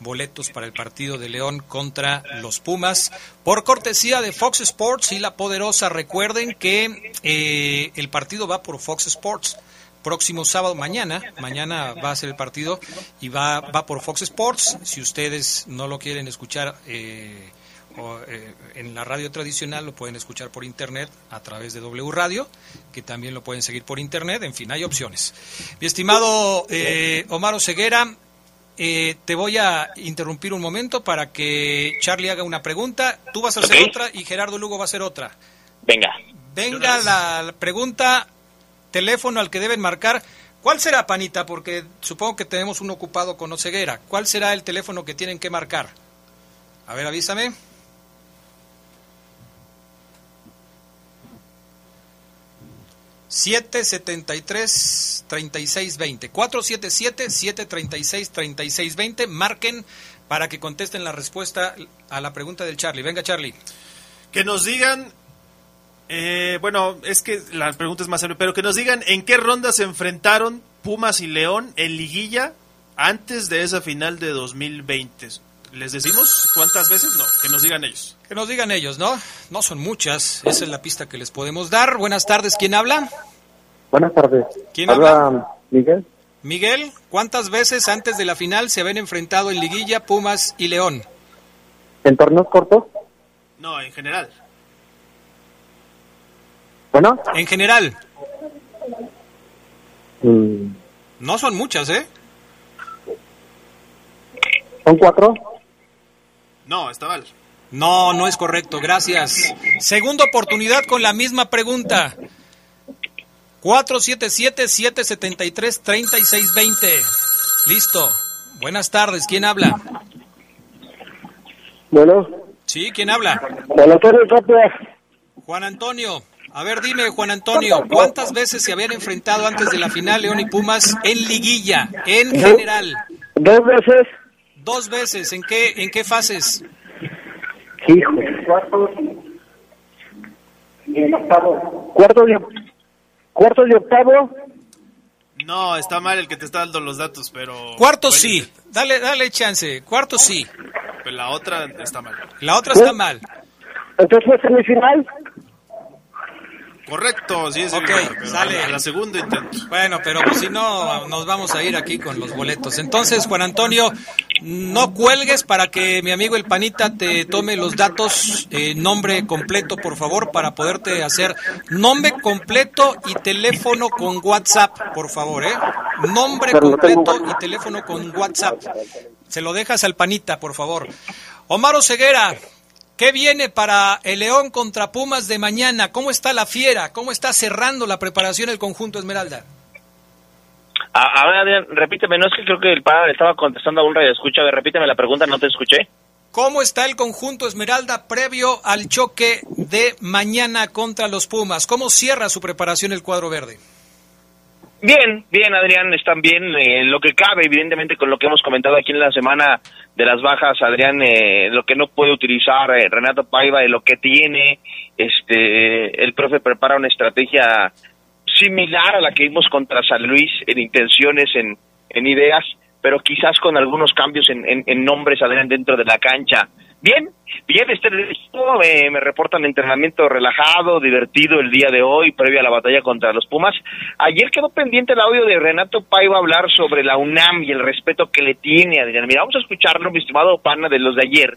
boletos para el partido de León contra los Pumas. Por cortesía de Fox Sports y La Poderosa, recuerden que eh, el partido va por Fox Sports próximo sábado, mañana, mañana va a ser el partido y va, va por Fox Sports. Si ustedes no lo quieren escuchar eh, eh, en la radio tradicional, lo pueden escuchar por internet a través de W Radio, que también lo pueden seguir por internet. En fin, hay opciones. Mi estimado eh, Omar Ceguera, eh, te voy a interrumpir un momento para que Charlie haga una pregunta. Tú vas a hacer otra y Gerardo Lugo va a hacer otra. Venga. Venga la pregunta teléfono al que deben marcar. ¿Cuál será, Panita? Porque supongo que tenemos un ocupado con Oceguera. ¿Cuál será el teléfono que tienen que marcar? A ver, avísame. Siete setenta y tres treinta y seis veinte cuatro siete siete siete treinta y seis treinta y seis veinte marquen para que contesten la respuesta a la pregunta del Charlie. Venga, Charlie. Que nos digan eh, bueno, es que la pregunta es más simple, pero que nos digan en qué ronda se enfrentaron Pumas y León en liguilla antes de esa final de 2020. ¿Les decimos cuántas veces? No, que nos digan ellos. Que nos digan ellos, ¿no? No son muchas, esa es la pista que les podemos dar. Buenas tardes, ¿quién habla? Buenas tardes. ¿Quién habla? habla? Miguel. Miguel, ¿cuántas veces antes de la final se habían enfrentado en liguilla Pumas y León? ¿En torneos cortos? No, en general. Bueno. En general. Mm. No son muchas, ¿eh? ¿Son cuatro? No, está mal. No, no es correcto, gracias. Segunda oportunidad con la misma pregunta. 477-773-3620. Listo. Buenas tardes, ¿quién habla? Bueno. Sí, ¿quién habla? Juan Antonio Juan Antonio. A ver, dime, Juan Antonio, ¿cuántas veces se habían enfrentado antes de la final León y Pumas en liguilla, en general? Dos veces. Dos veces. ¿En qué, en qué fases? Hijo. Cuartos. Y octavo. Cuarto de, cuarto de octavo. No, está mal el que te está dando los datos, pero... Cuarto sí. Dale, dale chance. Cuarto sí. Pero la otra está mal. La otra está mal. Entonces fue semifinal. Correcto, sí, sí. Ok, sale. A la segunda intento. Bueno, pero pues, si no, nos vamos a ir aquí con los boletos. Entonces, Juan Antonio, no cuelgues para que mi amigo el Panita te tome los datos, eh, nombre completo, por favor, para poderte hacer nombre completo y teléfono con WhatsApp, por favor, ¿eh? Nombre completo y teléfono con WhatsApp. Se lo dejas al Panita, por favor. Omar Ceguera, ¿Qué viene para el León contra Pumas de mañana? ¿Cómo está la fiera? ¿Cómo está cerrando la preparación el conjunto Esmeralda? A, ver, Adrián, repíteme, no es que creo que el padre estaba contestando a un radio escucha, a ver, repíteme la pregunta, no te escuché. ¿Cómo está el conjunto Esmeralda previo al choque de mañana contra los Pumas? ¿Cómo cierra su preparación el cuadro verde? Bien, bien, Adrián, están bien. Eh, lo que cabe, evidentemente, con lo que hemos comentado aquí en la semana de las bajas, Adrián, eh, lo que no puede utilizar eh, Renato Paiva, de lo que tiene, este, el profe prepara una estrategia similar a la que vimos contra San Luis en intenciones, en, en ideas, pero quizás con algunos cambios en, en, en nombres, Adrián, dentro de la cancha. Bien, bien, este me, me reportan entrenamiento relajado, divertido el día de hoy, previo a la batalla contra los Pumas. Ayer quedó pendiente el audio de Renato Paiva hablar sobre la UNAM y el respeto que le tiene a Adrián. Mira, vamos a escucharlo, mi estimado pana de los de ayer,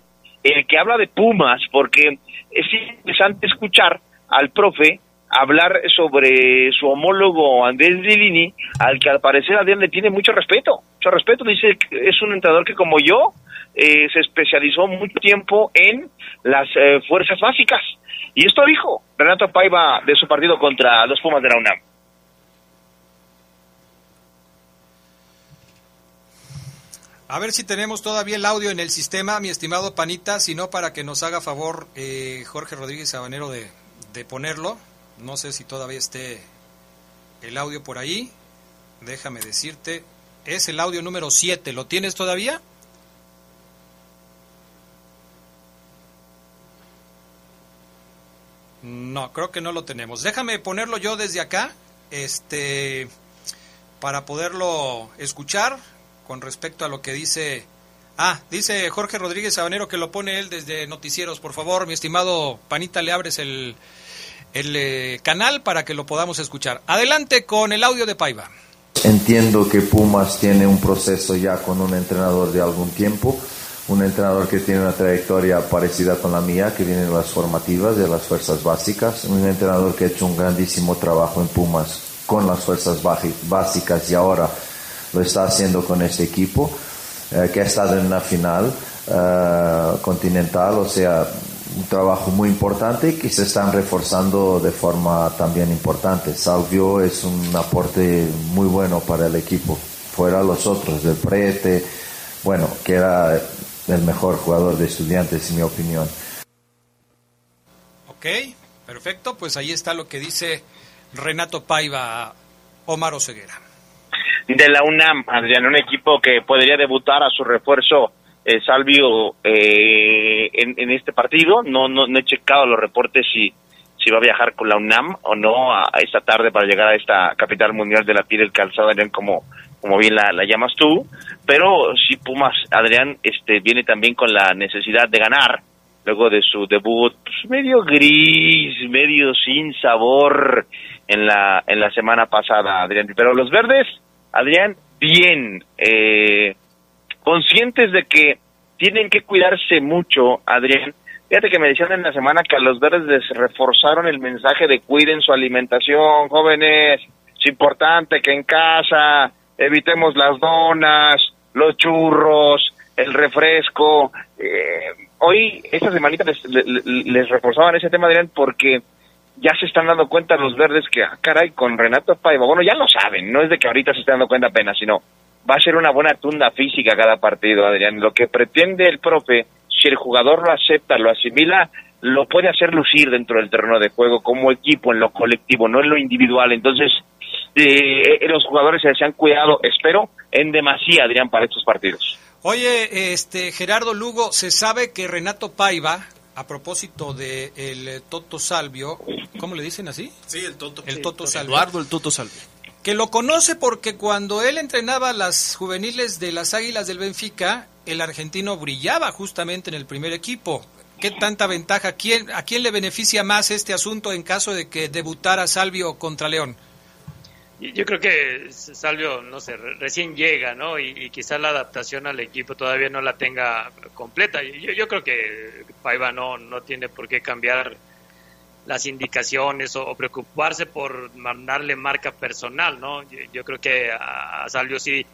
el que habla de Pumas, porque es interesante escuchar al profe hablar sobre su homólogo Andrés Divini, al que al parecer Adrián le tiene mucho respeto. Mucho respeto, dice que es un entrenador que como yo eh, se especializó mucho tiempo en las eh, fuerzas básicas. Y esto dijo Renato Paiva de su partido contra los Pumas de la UNAM. A ver si tenemos todavía el audio en el sistema, mi estimado Panita, si no para que nos haga favor eh, Jorge Rodríguez Sabanero de, de ponerlo. No sé si todavía esté el audio por ahí. Déjame decirte, es el audio número 7. ¿Lo tienes todavía? No, creo que no lo tenemos. Déjame ponerlo yo desde acá, este, para poderlo escuchar con respecto a lo que dice. Ah, dice Jorge Rodríguez Sabanero que lo pone él desde Noticieros. Por favor, mi estimado Panita, le abres el, el eh, canal para que lo podamos escuchar. Adelante con el audio de Paiva. Entiendo que Pumas tiene un proceso ya con un entrenador de algún tiempo, un entrenador que tiene una trayectoria parecida con la mía, que viene de las formativas, de las fuerzas básicas, un entrenador que ha hecho un grandísimo trabajo en Pumas con las fuerzas básicas y ahora lo está haciendo con este equipo, eh, que ha estado en una final eh, continental, o sea, un trabajo muy importante y que se están reforzando de forma también importante. Salvio es un aporte muy bueno para el equipo, fuera los otros, del Prete, bueno, que era el mejor jugador de estudiantes, en mi opinión. Ok, perfecto, pues ahí está lo que dice Renato Paiva, Omar Oseguera. De la UNAM, Adrián, un equipo que podría debutar a su refuerzo eh, Salvio eh, en, este partido. No, no, he checado los reportes si, si va a viajar con la UNAM o no a, esta tarde para llegar a esta capital mundial de la piel del calzado, Adrián, como, como bien la, llamas tú. Pero si Pumas, Adrián, este, viene también con la necesidad de ganar luego de su debut pues, medio gris, medio sin sabor en la, en la semana pasada, Adrián. Pero los verdes, Adrián, bien. Eh, conscientes de que tienen que cuidarse mucho, Adrián. Fíjate que me decían en la semana que a los verdes les reforzaron el mensaje de cuiden su alimentación, jóvenes, es importante que en casa evitemos las donas, los churros, el refresco. Eh, hoy, esta semanita les, les, reforzaban ese tema, Adrián, porque ya se están dando cuenta los verdes que, ah, caray, con Renato Paiva, bueno, ya lo saben, no es de que ahorita se estén dando cuenta apenas, sino va a ser una buena tunda física cada partido, Adrián. Lo que pretende el profe, si el jugador lo acepta, lo asimila, lo puede hacer lucir dentro del terreno de juego como equipo, en lo colectivo, no en lo individual. Entonces, eh, los jugadores se han cuidado, espero, en demasía, Adrián, para estos partidos. Oye, este Gerardo Lugo, se sabe que Renato Paiva, a propósito de el Toto Salvio, ¿cómo le dicen así? Sí, el Toto. El Toto Salvio. Eduardo el Toto Salvio que lo conoce porque cuando él entrenaba las juveniles de las Águilas del Benfica, el argentino brillaba justamente en el primer equipo. ¿Qué tanta ventaja? ¿Quién, ¿A quién le beneficia más este asunto en caso de que debutara Salvio contra León? Yo creo que Salvio, no sé, recién llega, ¿no? Y, quizás la adaptación al equipo todavía no la tenga completa. Yo, yo creo que Paiva no, no tiene por qué cambiar las indicaciones o, preocuparse por mandarle marca personal, ¿no? Yo, creo que a, Salvio sí,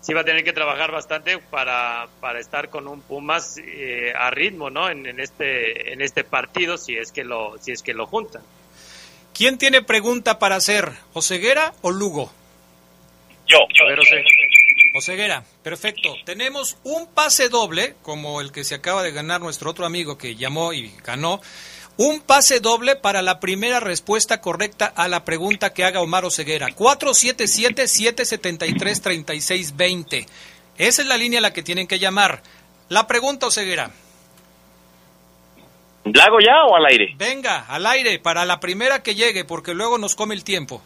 sí va a tener que trabajar bastante para, para estar con un Pumas eh, a ritmo, ¿no? En, este en este partido si es que lo si es que lo juntan. ¿Quién tiene pregunta para hacer? ¿Oseguera o Lugo? Yo. yo. Oseguera, perfecto. Tenemos un pase doble, como el que se acaba de ganar nuestro otro amigo que llamó y ganó. Un pase doble para la primera respuesta correcta a la pregunta que haga Omar Oseguera. 477-773-3620. Esa es la línea a la que tienen que llamar. La pregunta, Oseguera. ¿La hago ya o al aire? Venga, al aire, para la primera que llegue, porque luego nos come el tiempo.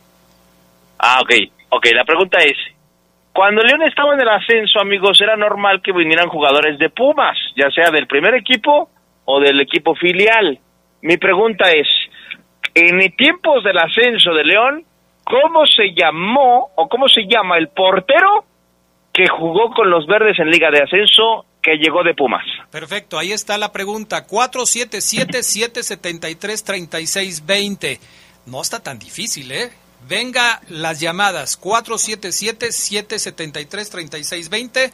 Ah, ok. Ok, la pregunta es, cuando León estaba en el ascenso, amigos, era normal que vinieran jugadores de Pumas, ya sea del primer equipo o del equipo filial. Mi pregunta es, en tiempos del ascenso de León, ¿cómo se llamó o cómo se llama el portero que jugó con los verdes en Liga de Ascenso que llegó de Pumas? Perfecto, ahí está la pregunta. 477-773-3620. No está tan difícil, ¿eh? Venga las llamadas 477-773-3620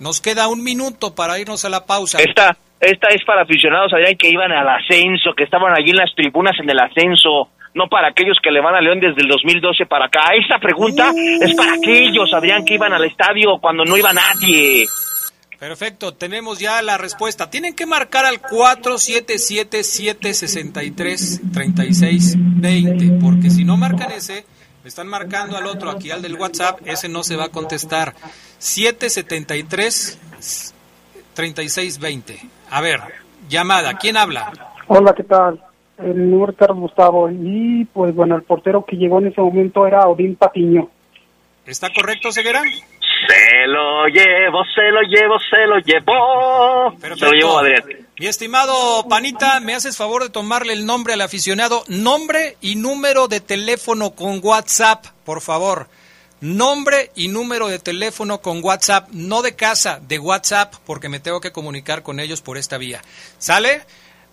Nos queda un minuto para irnos a la pausa. Esta, esta es para aficionados, Adrián, que iban al ascenso, que estaban allí en las tribunas en el ascenso, no para aquellos que le van a León desde el 2012 para acá. Esta pregunta es para aquellos, Adrián, que iban al estadio cuando no iba nadie. Perfecto, tenemos ya la respuesta. Tienen que marcar al 477-763-3620, porque si no marcan ese, me están marcando al otro, aquí al del WhatsApp, ese no se va a contestar. 773-3620. A ver, llamada, ¿quién habla? Hola, ¿qué tal? El número Carlos Gustavo. Y pues bueno, el portero que llegó en ese momento era Odín Patiño. ¿Está correcto, Ceguera? Se lo llevo, se lo llevo, se lo llevo. Se lo llevo, Adrián. Mi estimado Panita, ¿me haces favor de tomarle el nombre al aficionado? Nombre y número de teléfono con WhatsApp, por favor. Nombre y número de teléfono con WhatsApp, no de casa, de WhatsApp, porque me tengo que comunicar con ellos por esta vía. ¿Sale?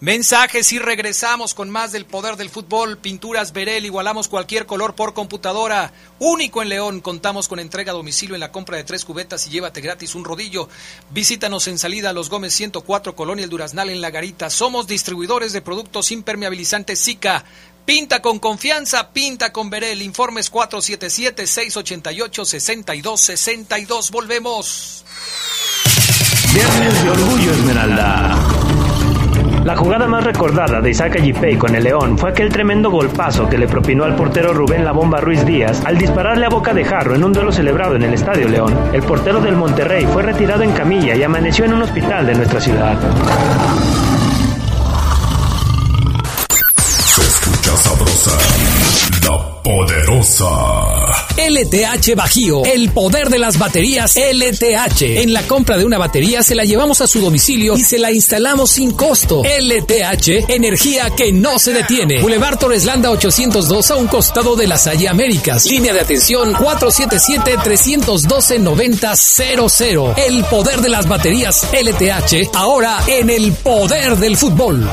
Mensajes y regresamos con más del poder del fútbol. Pinturas Verel, igualamos cualquier color por computadora. Único en León, contamos con entrega a domicilio en la compra de tres cubetas y llévate gratis un rodillo. Visítanos en salida a Los Gómez 104, Colonia El Duraznal en La Garita. Somos distribuidores de productos impermeabilizantes Zika. Pinta con confianza, pinta con Verel. Informes 477-688-6262. Volvemos. Viernes de Orgullo Esmeralda. La jugada más recordada de Isaac Ayipey con el León fue aquel tremendo golpazo que le propinó al portero Rubén La Bomba Ruiz Díaz al dispararle a boca de jarro en un duelo celebrado en el Estadio León. El portero del Monterrey fue retirado en camilla y amaneció en un hospital de nuestra ciudad. Poderosa. LTH Bajío, el poder de las baterías LTH. En la compra de una batería se la llevamos a su domicilio y se la instalamos sin costo. LTH, energía que no se detiene. Boulevard Torres Landa 802 a un costado de la Salle Américas. Línea de atención 477-312-9000. El poder de las baterías LTH, ahora en el poder del fútbol.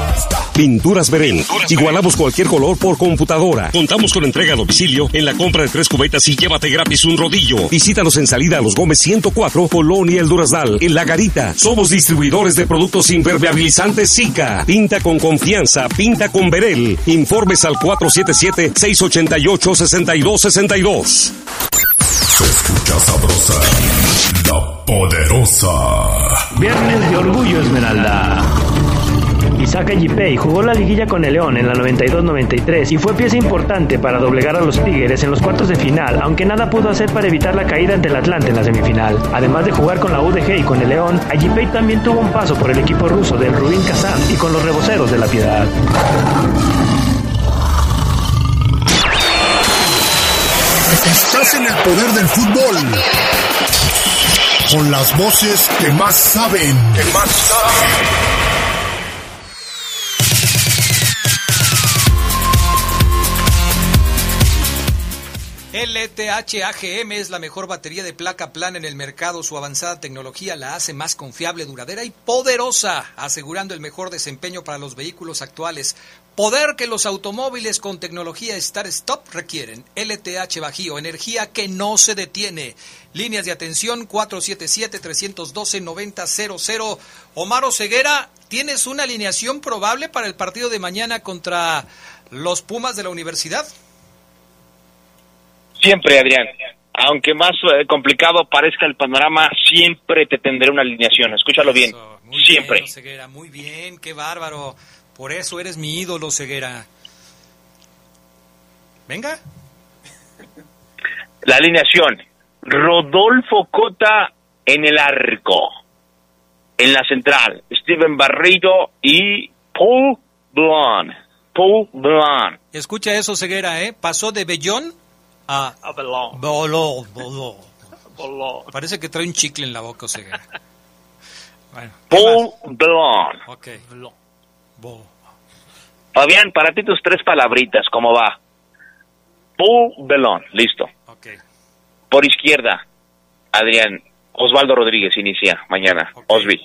Pinturas Verén. Igualamos cualquier color por computadora. Contamos con entrega domicilio en la compra de tres cubetas y llévate gratis un rodillo. Visítanos en salida a Los Gómez 104, Colonia El Durazdal, en La Garita. Somos distribuidores de productos impermeabilizantes Zika. Pinta con confianza, pinta con Verel. Informes al 477-688-6262. Se escucha sabrosa, la poderosa. Viernes de Orgullo Esmeralda. Isaac Ayipey jugó la liguilla con el León en la 92-93 y fue pieza importante para doblegar a los Tigres en los cuartos de final, aunque nada pudo hacer para evitar la caída ante el Atlante en la semifinal. Además de jugar con la UDG y con el León, Ayipey también tuvo un paso por el equipo ruso del Rubin Kazan y con los reboceros de la Piedad. Estás en el poder del fútbol. Con las voces que más saben. Que más saben. LTH AGM es la mejor batería de placa plana en el mercado. Su avanzada tecnología la hace más confiable, duradera y poderosa, asegurando el mejor desempeño para los vehículos actuales. Poder que los automóviles con tecnología Start Stop requieren. LTH Bajío, energía que no se detiene. Líneas de atención 477-312-9000. Omar Ceguera, ¿tienes una alineación probable para el partido de mañana contra los Pumas de la universidad? Siempre, Adrián. Aunque más eh, complicado parezca el panorama, siempre te tendré una alineación. Escúchalo bien. Muy siempre. Bien, Ceguera, muy bien, qué bárbaro. Por eso eres mi ídolo, Ceguera. Venga. La alineación. Rodolfo Cota en el arco. En la central. Steven Barreiro y Paul Blanc. Paul Blanc. Escucha eso, Ceguera, ¿eh? Pasó de Bellón a... A Belón. Boló, boló. Boló. Parece que trae un chicle en la boca, Ceguera. Bueno, Paul. Ok. Bo. Fabián, para ti tus tres palabritas, ¿cómo va? Paul Belón, listo. Ok. Por izquierda, Adrián, Osvaldo Rodríguez inicia mañana, Osby.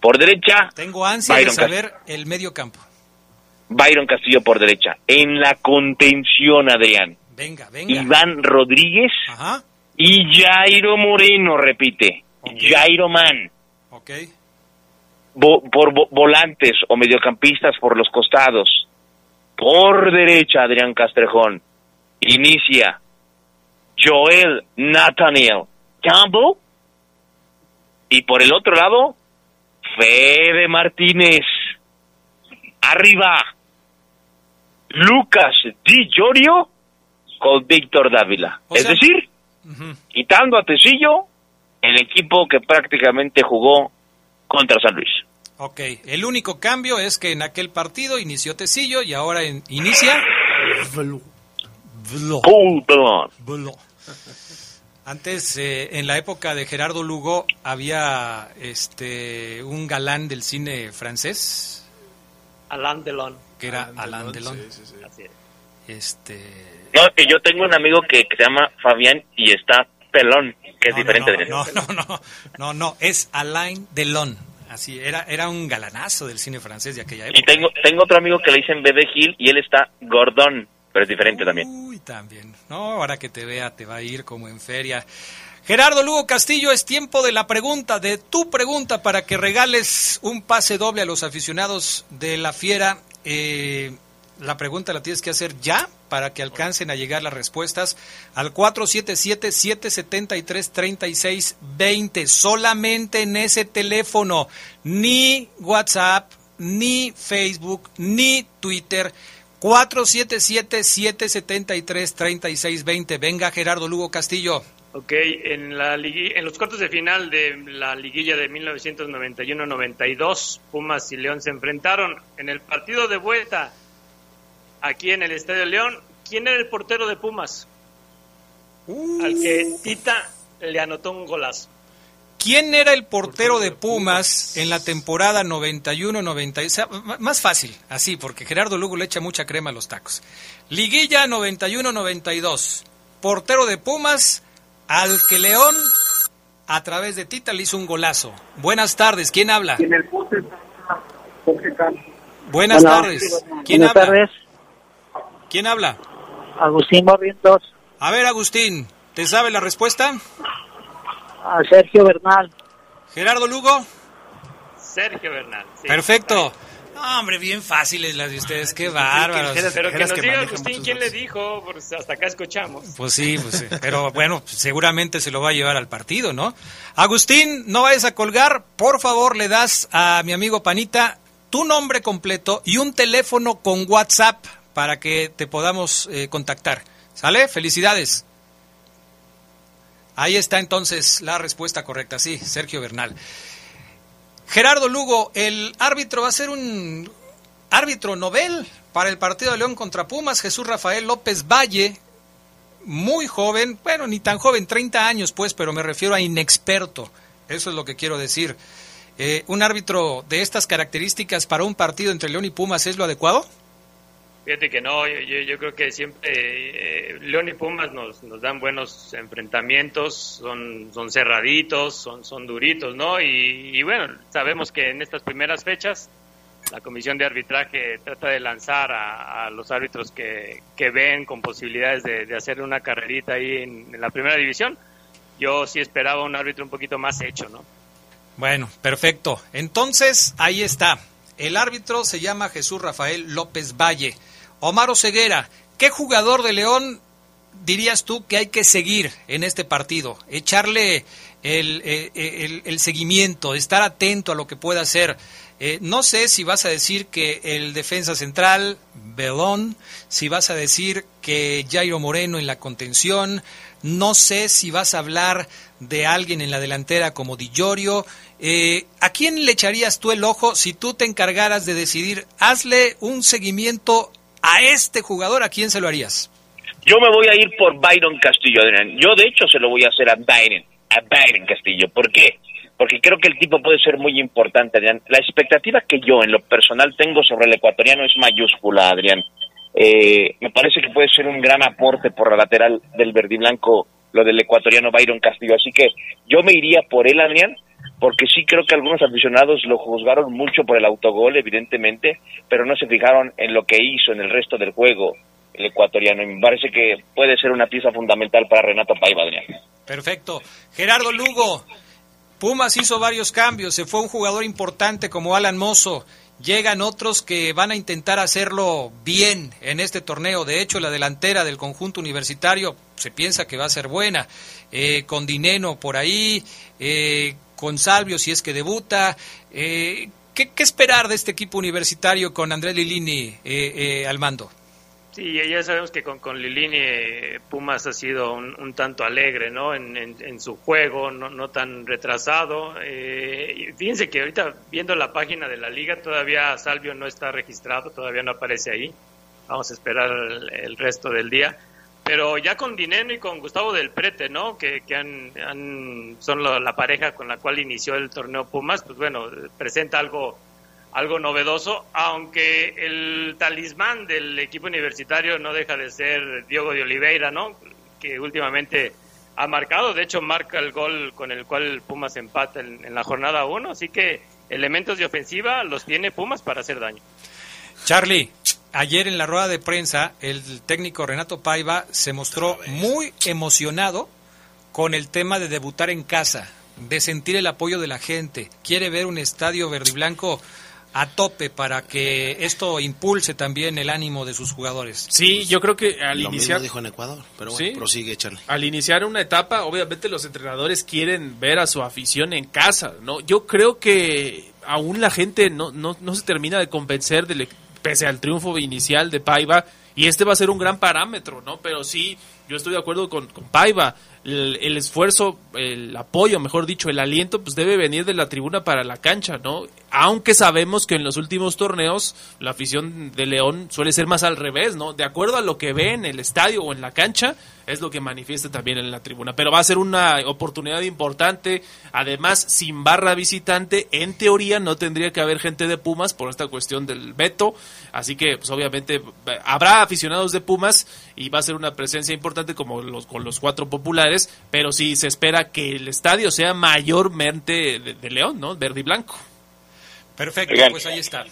Por derecha, Tengo ansia Byron de saber el medio campo. Byron Castillo por derecha. En la contención, Adrián, Venga, venga. Iván Rodríguez Ajá. y Jairo Moreno, repite. Jairo Man. Ok. Por vo- volantes o mediocampistas por los costados. Por derecha, Adrián Castrejón. Inicia Joel Nathaniel Campbell. Y por el otro lado, Fede Martínez. Arriba, Lucas Di Llorio con Víctor Dávila. es decir, quitando a Tecillo, el equipo que prácticamente jugó contra San Luis. Ok, el único cambio es que en aquel partido inició Tecillo y ahora en- inicia... Paul Blanc. Vlo. Antes, eh, en la época de Gerardo Lugo, había este un galán del cine francés Alain Delon. que era Alain Delon. Así es. Este, No, que yo tengo un amigo que, que se llama Fabián y está pelón, que es diferente de no, no, no, no, no, es Alain Delon. Así, era, era un galanazo del cine francés de aquella Y época. tengo, tengo otro amigo que le dicen Bebe Gil y él está gordón, pero es diferente también. Uy, también. No, ahora que te vea te va a ir como en feria. Gerardo Lugo Castillo, es tiempo de la pregunta, de tu pregunta para que regales un pase doble a los aficionados de la Fiera. Eh, la pregunta la tienes que hacer ya para que alcancen a llegar las respuestas al 477-773-3620. Solamente en ese teléfono, ni WhatsApp, ni Facebook, ni Twitter. 477-773-3620. Venga, Gerardo Lugo Castillo. Ok, en, la en los cuartos de final de la liguilla de 1991-92, Pumas y León se enfrentaron. En el partido de vuelta, aquí en el Estadio León, ¿quién era el portero de Pumas? Al que Tita le anotó un golazo. ¿Quién era el portero de Pumas en la temporada 91-92? O sea, más fácil, así, porque Gerardo Lugo le echa mucha crema a los tacos. Liguilla 91-92. Portero de Pumas, al que León, a través de Tita, le hizo un golazo. Buenas tardes, ¿quién habla? En el poste está Jorge Cano. Buenas tardes. ¿Quién Buenas habla? tardes. ¿Quién habla? Agustín Barrientos, A ver, Agustín, ¿te sabe la respuesta? a Sergio Bernal. Gerardo Lugo. Sergio Bernal. sí. Perfecto. No, hombre, bien fáciles las de ustedes, qué bárbaros. Pero que nos diga Agustín quién le dijo, porque hasta acá escuchamos. Pues sí, pues sí. Pero bueno, seguramente se lo va a llevar al partido, ¿no? Agustín, no vayas a colgar. Por favor, le das a mi amigo Panita tu nombre completo y un teléfono con WhatsApp para que te podamos eh, contactar. ¿Sale? Felicidades. Ahí está entonces la respuesta correcta. Sí, Sergio Bernal. Gerardo Lugo, el árbitro va a ser un árbitro novel para el partido de León contra Pumas, Jesús Rafael López Valle, muy joven, bueno, ni tan joven, 30 años pues, pero me refiero a inexperto, eso es lo que quiero decir. Eh, ¿Un árbitro de estas características para un partido entre León y Pumas es lo adecuado? Fíjate que no, yo, yo- creo que siempre eh, León y Pumas nos, nos dan buenos enfrentamientos, son, son cerraditos, son, son duritos, ¿no? Y, y bueno, sabemos que en estas primeras fechas la comisión de arbitraje trata de lanzar a, a los árbitros que, que ven con posibilidades de, de hacer una carrerita ahí en la primera división. Yo sí esperaba un árbitro un poquito más hecho, ¿no? Bueno, perfecto. Entonces, ahí está. El árbitro se llama Jesús Rafael López Valle. Omar Ceguera, ¿qué jugador de León dirías tú que hay que seguir en este partido? Echarle el, eh, el seguimiento, estar atento a lo que pueda hacer. Eh, no sé si vas a decir que el defensa central, Belón, si vas a decir que Jairo Moreno en la contención, no sé si vas a hablar de alguien en la delantera como Di. Eh, ¿A quién le echarías tú el ojo si tú te encargaras de decidir, hazle un seguimiento a este jugador, ¿a quién se lo harías? Yo me voy a ir por Byron Castillo, Adrián. Yo, de hecho, se lo voy a hacer a Byron, a Byron Castillo. ¿Por qué? Porque creo que el tipo puede ser muy importante, Adrián. La expectativa que yo, en lo personal, tengo sobre el ecuatoriano es mayúscula, Adrián. Eh, me parece que puede ser un gran aporte por la lateral del verdiblanco lo del ecuatoriano Byron Castillo. Así que yo me iría por él, Adrián, porque sí creo que algunos aficionados lo juzgaron mucho por el autogol, evidentemente, pero no se fijaron en lo que hizo en el resto del juego el ecuatoriano. Y me parece que puede ser una pieza fundamental para Renato Paiva, Adrián. Perfecto. Gerardo Lugo, Pumas hizo varios cambios, se fue un jugador importante como Alan Mozo, llegan otros que van a intentar hacerlo bien en este torneo. De hecho, la delantera del conjunto universitario se piensa que va a ser buena. Eh, con Dineno por ahí, eh, con Salvio si es que debuta. Eh, ¿qué, esperar de este equipo universitario con Andrés Lilini al mando? Sí, ya sabemos que con, con Lilini Pumas ha sido un, tanto alegre, ¿no? En, su juego, no, tan retrasado. Eh, fíjense que ahorita viendo la página de la liga, todavía Salvio no está registrado, todavía no aparece ahí. Vamos a esperar el, resto del día. Pero ya con Dineno y con Gustavo del Prete, ¿no? Que, que han, son la pareja con la cual inició el torneo Pumas, pues bueno, presenta algo algo novedoso, aunque el talismán del equipo universitario no deja de ser Diego de Oliveira, ¿no? Que últimamente ha marcado, de hecho marca el gol con el cual Pumas empata en, la jornada 1, así que elementos de ofensiva los tiene Pumas para hacer daño. Charlie, ayer en la rueda de prensa el técnico Renato Paiva se mostró muy emocionado con el tema de debutar en casa, de sentir el apoyo de la gente, quiere ver un estadio verde y blanco a tope para que esto impulse también el ánimo de sus jugadores. Sí, yo creo que al Lo iniciar mismo dijo en Ecuador, pero bueno, prosigue Charlie. Al iniciar una etapa, obviamente los entrenadores quieren ver a su afición en casa, ¿no? Yo creo que aún la gente no no, no se termina de convencer del pese al triunfo inicial de Paiva y este va a ser un gran parámetro, ¿no? Pero sí, yo estoy de acuerdo con, con Paiva el, esfuerzo, el apoyo, mejor dicho, el aliento, pues debe venir de la tribuna para la cancha, ¿no? Aunque sabemos que en los últimos torneos la afición de León suele ser más al revés, ¿no? De acuerdo a lo que ve en el estadio o en la cancha, es lo que manifiesta también en la tribuna. Pero va a ser una oportunidad importante. Además, sin barra visitante, en teoría no tendría que haber gente de Pumas por esta cuestión del veto. Así que, pues obviamente, habrá aficionados de Pumas y va a ser una presencia importante como los, con los cuatro populares. Pero sí se espera que el estadio sea mayormente de, León, ¿no? Verde y blanco. Perfecto, pues ahí está.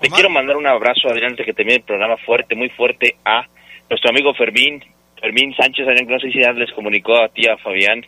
Te quiero mandar un abrazo, Adrián, que termine el programa fuerte, muy fuerte a nuestro amigo Fermín, Fermín Sánchez, no sé si ya les comunicó a ti, a Fabián,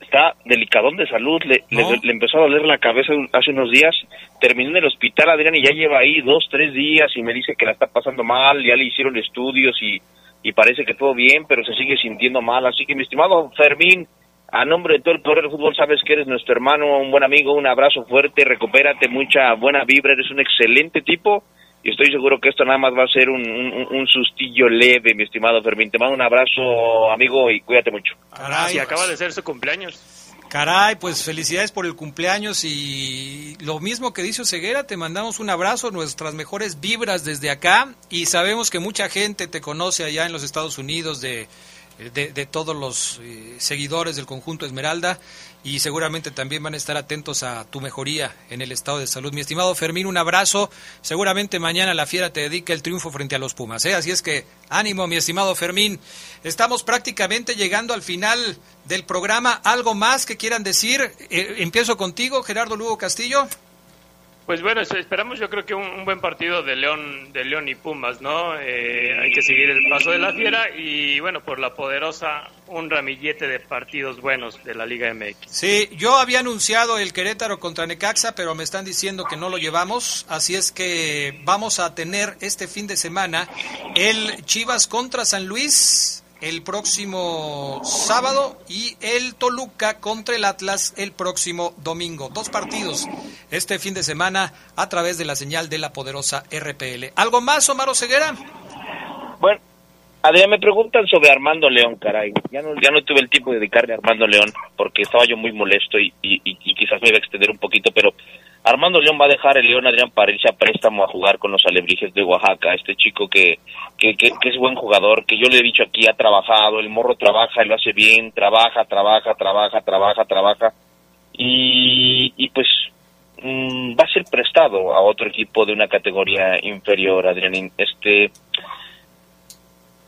está delicadón de salud, le, le, empezó a doler la cabeza hace unos días, terminó en el hospital Adrián y ya lleva ahí dos, tres días y me dice que la está pasando mal, ya le hicieron estudios y, y parece que todo bien, pero se sigue sintiendo mal, así que mi estimado Fermín, a nombre de todo el poder del fútbol, sabes que eres nuestro hermano, un buen amigo, un abrazo fuerte, recupérate, mucha buena vibra, eres un excelente tipo y estoy seguro que esto nada más va a ser un, un, sustillo leve, mi estimado Fermín. Te mando un abrazo, amigo, y cuídate mucho. Caray, si acaba de ser su cumpleaños. Caray, pues felicidades por el cumpleaños y lo mismo que dice Ceguera, te mandamos un abrazo, nuestras mejores vibras desde acá y sabemos que mucha gente te conoce allá en los Estados Unidos de, de, todos los eh, seguidores del conjunto Esmeralda y seguramente también van a estar atentos a tu mejoría en el estado de salud. Mi estimado Fermín, un abrazo. Seguramente mañana la fiera te dedica el triunfo frente a los Pumas. ¿eh? Así es que ánimo, mi estimado Fermín. Estamos prácticamente llegando al final del programa. ¿Algo más que quieran decir? Eh, empiezo contigo, Gerardo Lugo Castillo. Pues bueno, esperamos yo creo que un, buen partido de León, de León y Pumas, ¿no? Eh, hay que seguir el paso de la fiera y bueno, por la poderosa, un ramillete de partidos buenos de la Liga MX. Sí, yo había anunciado el Querétaro contra Necaxa, pero me están diciendo que no lo llevamos, así es que vamos a tener este fin de semana el Chivas contra San Luis el próximo sábado y el Toluca contra el Atlas el próximo domingo. Dos partidos este fin de semana a través de la señal de la poderosa RPL. ¿Algo más, Omar Ceguera? Bueno, Adrián, me preguntan sobre Armando León, caray. Ya no, ya no tuve el tiempo de dedicarle a Armando León porque estaba yo muy molesto y, y quizás me iba a extender un poquito, pero Armando León va a dejar el León Adrián para irse a préstamo a jugar con los alebrijes de Oaxaca. Este chico que, que, que, es buen jugador, que yo le he dicho aquí, ha trabajado, el morro trabaja y lo hace bien, trabaja, trabaja, trabaja, trabaja, trabaja. Y, y pues mm, va a ser prestado a otro equipo de una categoría inferior, Adrián. Este,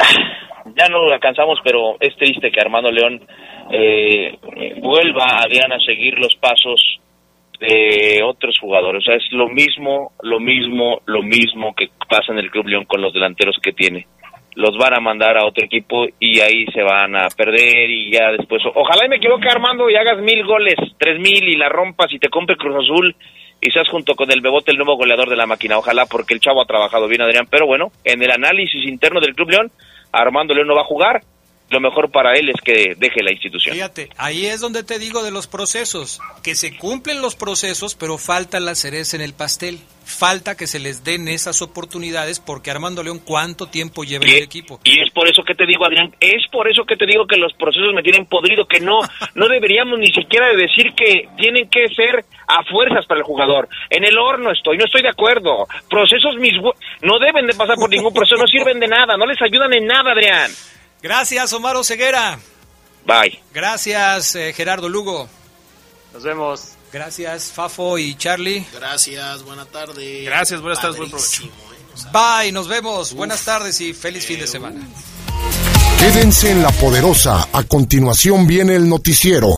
ya no lo alcanzamos, pero es triste que Armando León eh, vuelva, Adrián, a seguir los pasos de otros jugadores. O sea, es lo mismo, lo mismo, lo mismo que pasa en el Club León con los delanteros que tiene. los van a mandar a otro equipo y ahí se van a perder y ya después, ojalá y me equivoque Armando y hagas mil goles, tres mil y la rompas y te compre Cruz Azul y seas junto con el Bebote el nuevo goleador de la máquina, ojalá porque el chavo ha trabajado bien Adrián, pero bueno, en el análisis interno del Club León, Armando León no va a jugar, lo mejor para él es que deje la institución. Fíjate, ahí es donde te digo de los procesos, que se cumplen los procesos, pero falta la cereza en el pastel. Falta que se les den esas oportunidades porque Armando León cuánto tiempo lleva en el equipo. Y es por eso que te digo, Adrián, es por eso que te digo que los procesos me tienen podrido, que no no deberíamos ni siquiera decir que tienen que ser a fuerzas para el jugador. En el horno estoy, no estoy de acuerdo. Procesos mis no deben de pasar por ningún proceso, no sirven de nada, no les ayudan en nada, Adrián. Gracias, Omar Ceguera. Bye. Gracias, eh, Gerardo Lugo. Nos vemos. Gracias, Fafo y Charlie. Gracias, buenas tardes. Gracias, buenas tardes, buen provecho. Bye, nos vemos. Buenas tardes y feliz fin de semana. Quédense en la poderosa. A continuación viene el noticiero.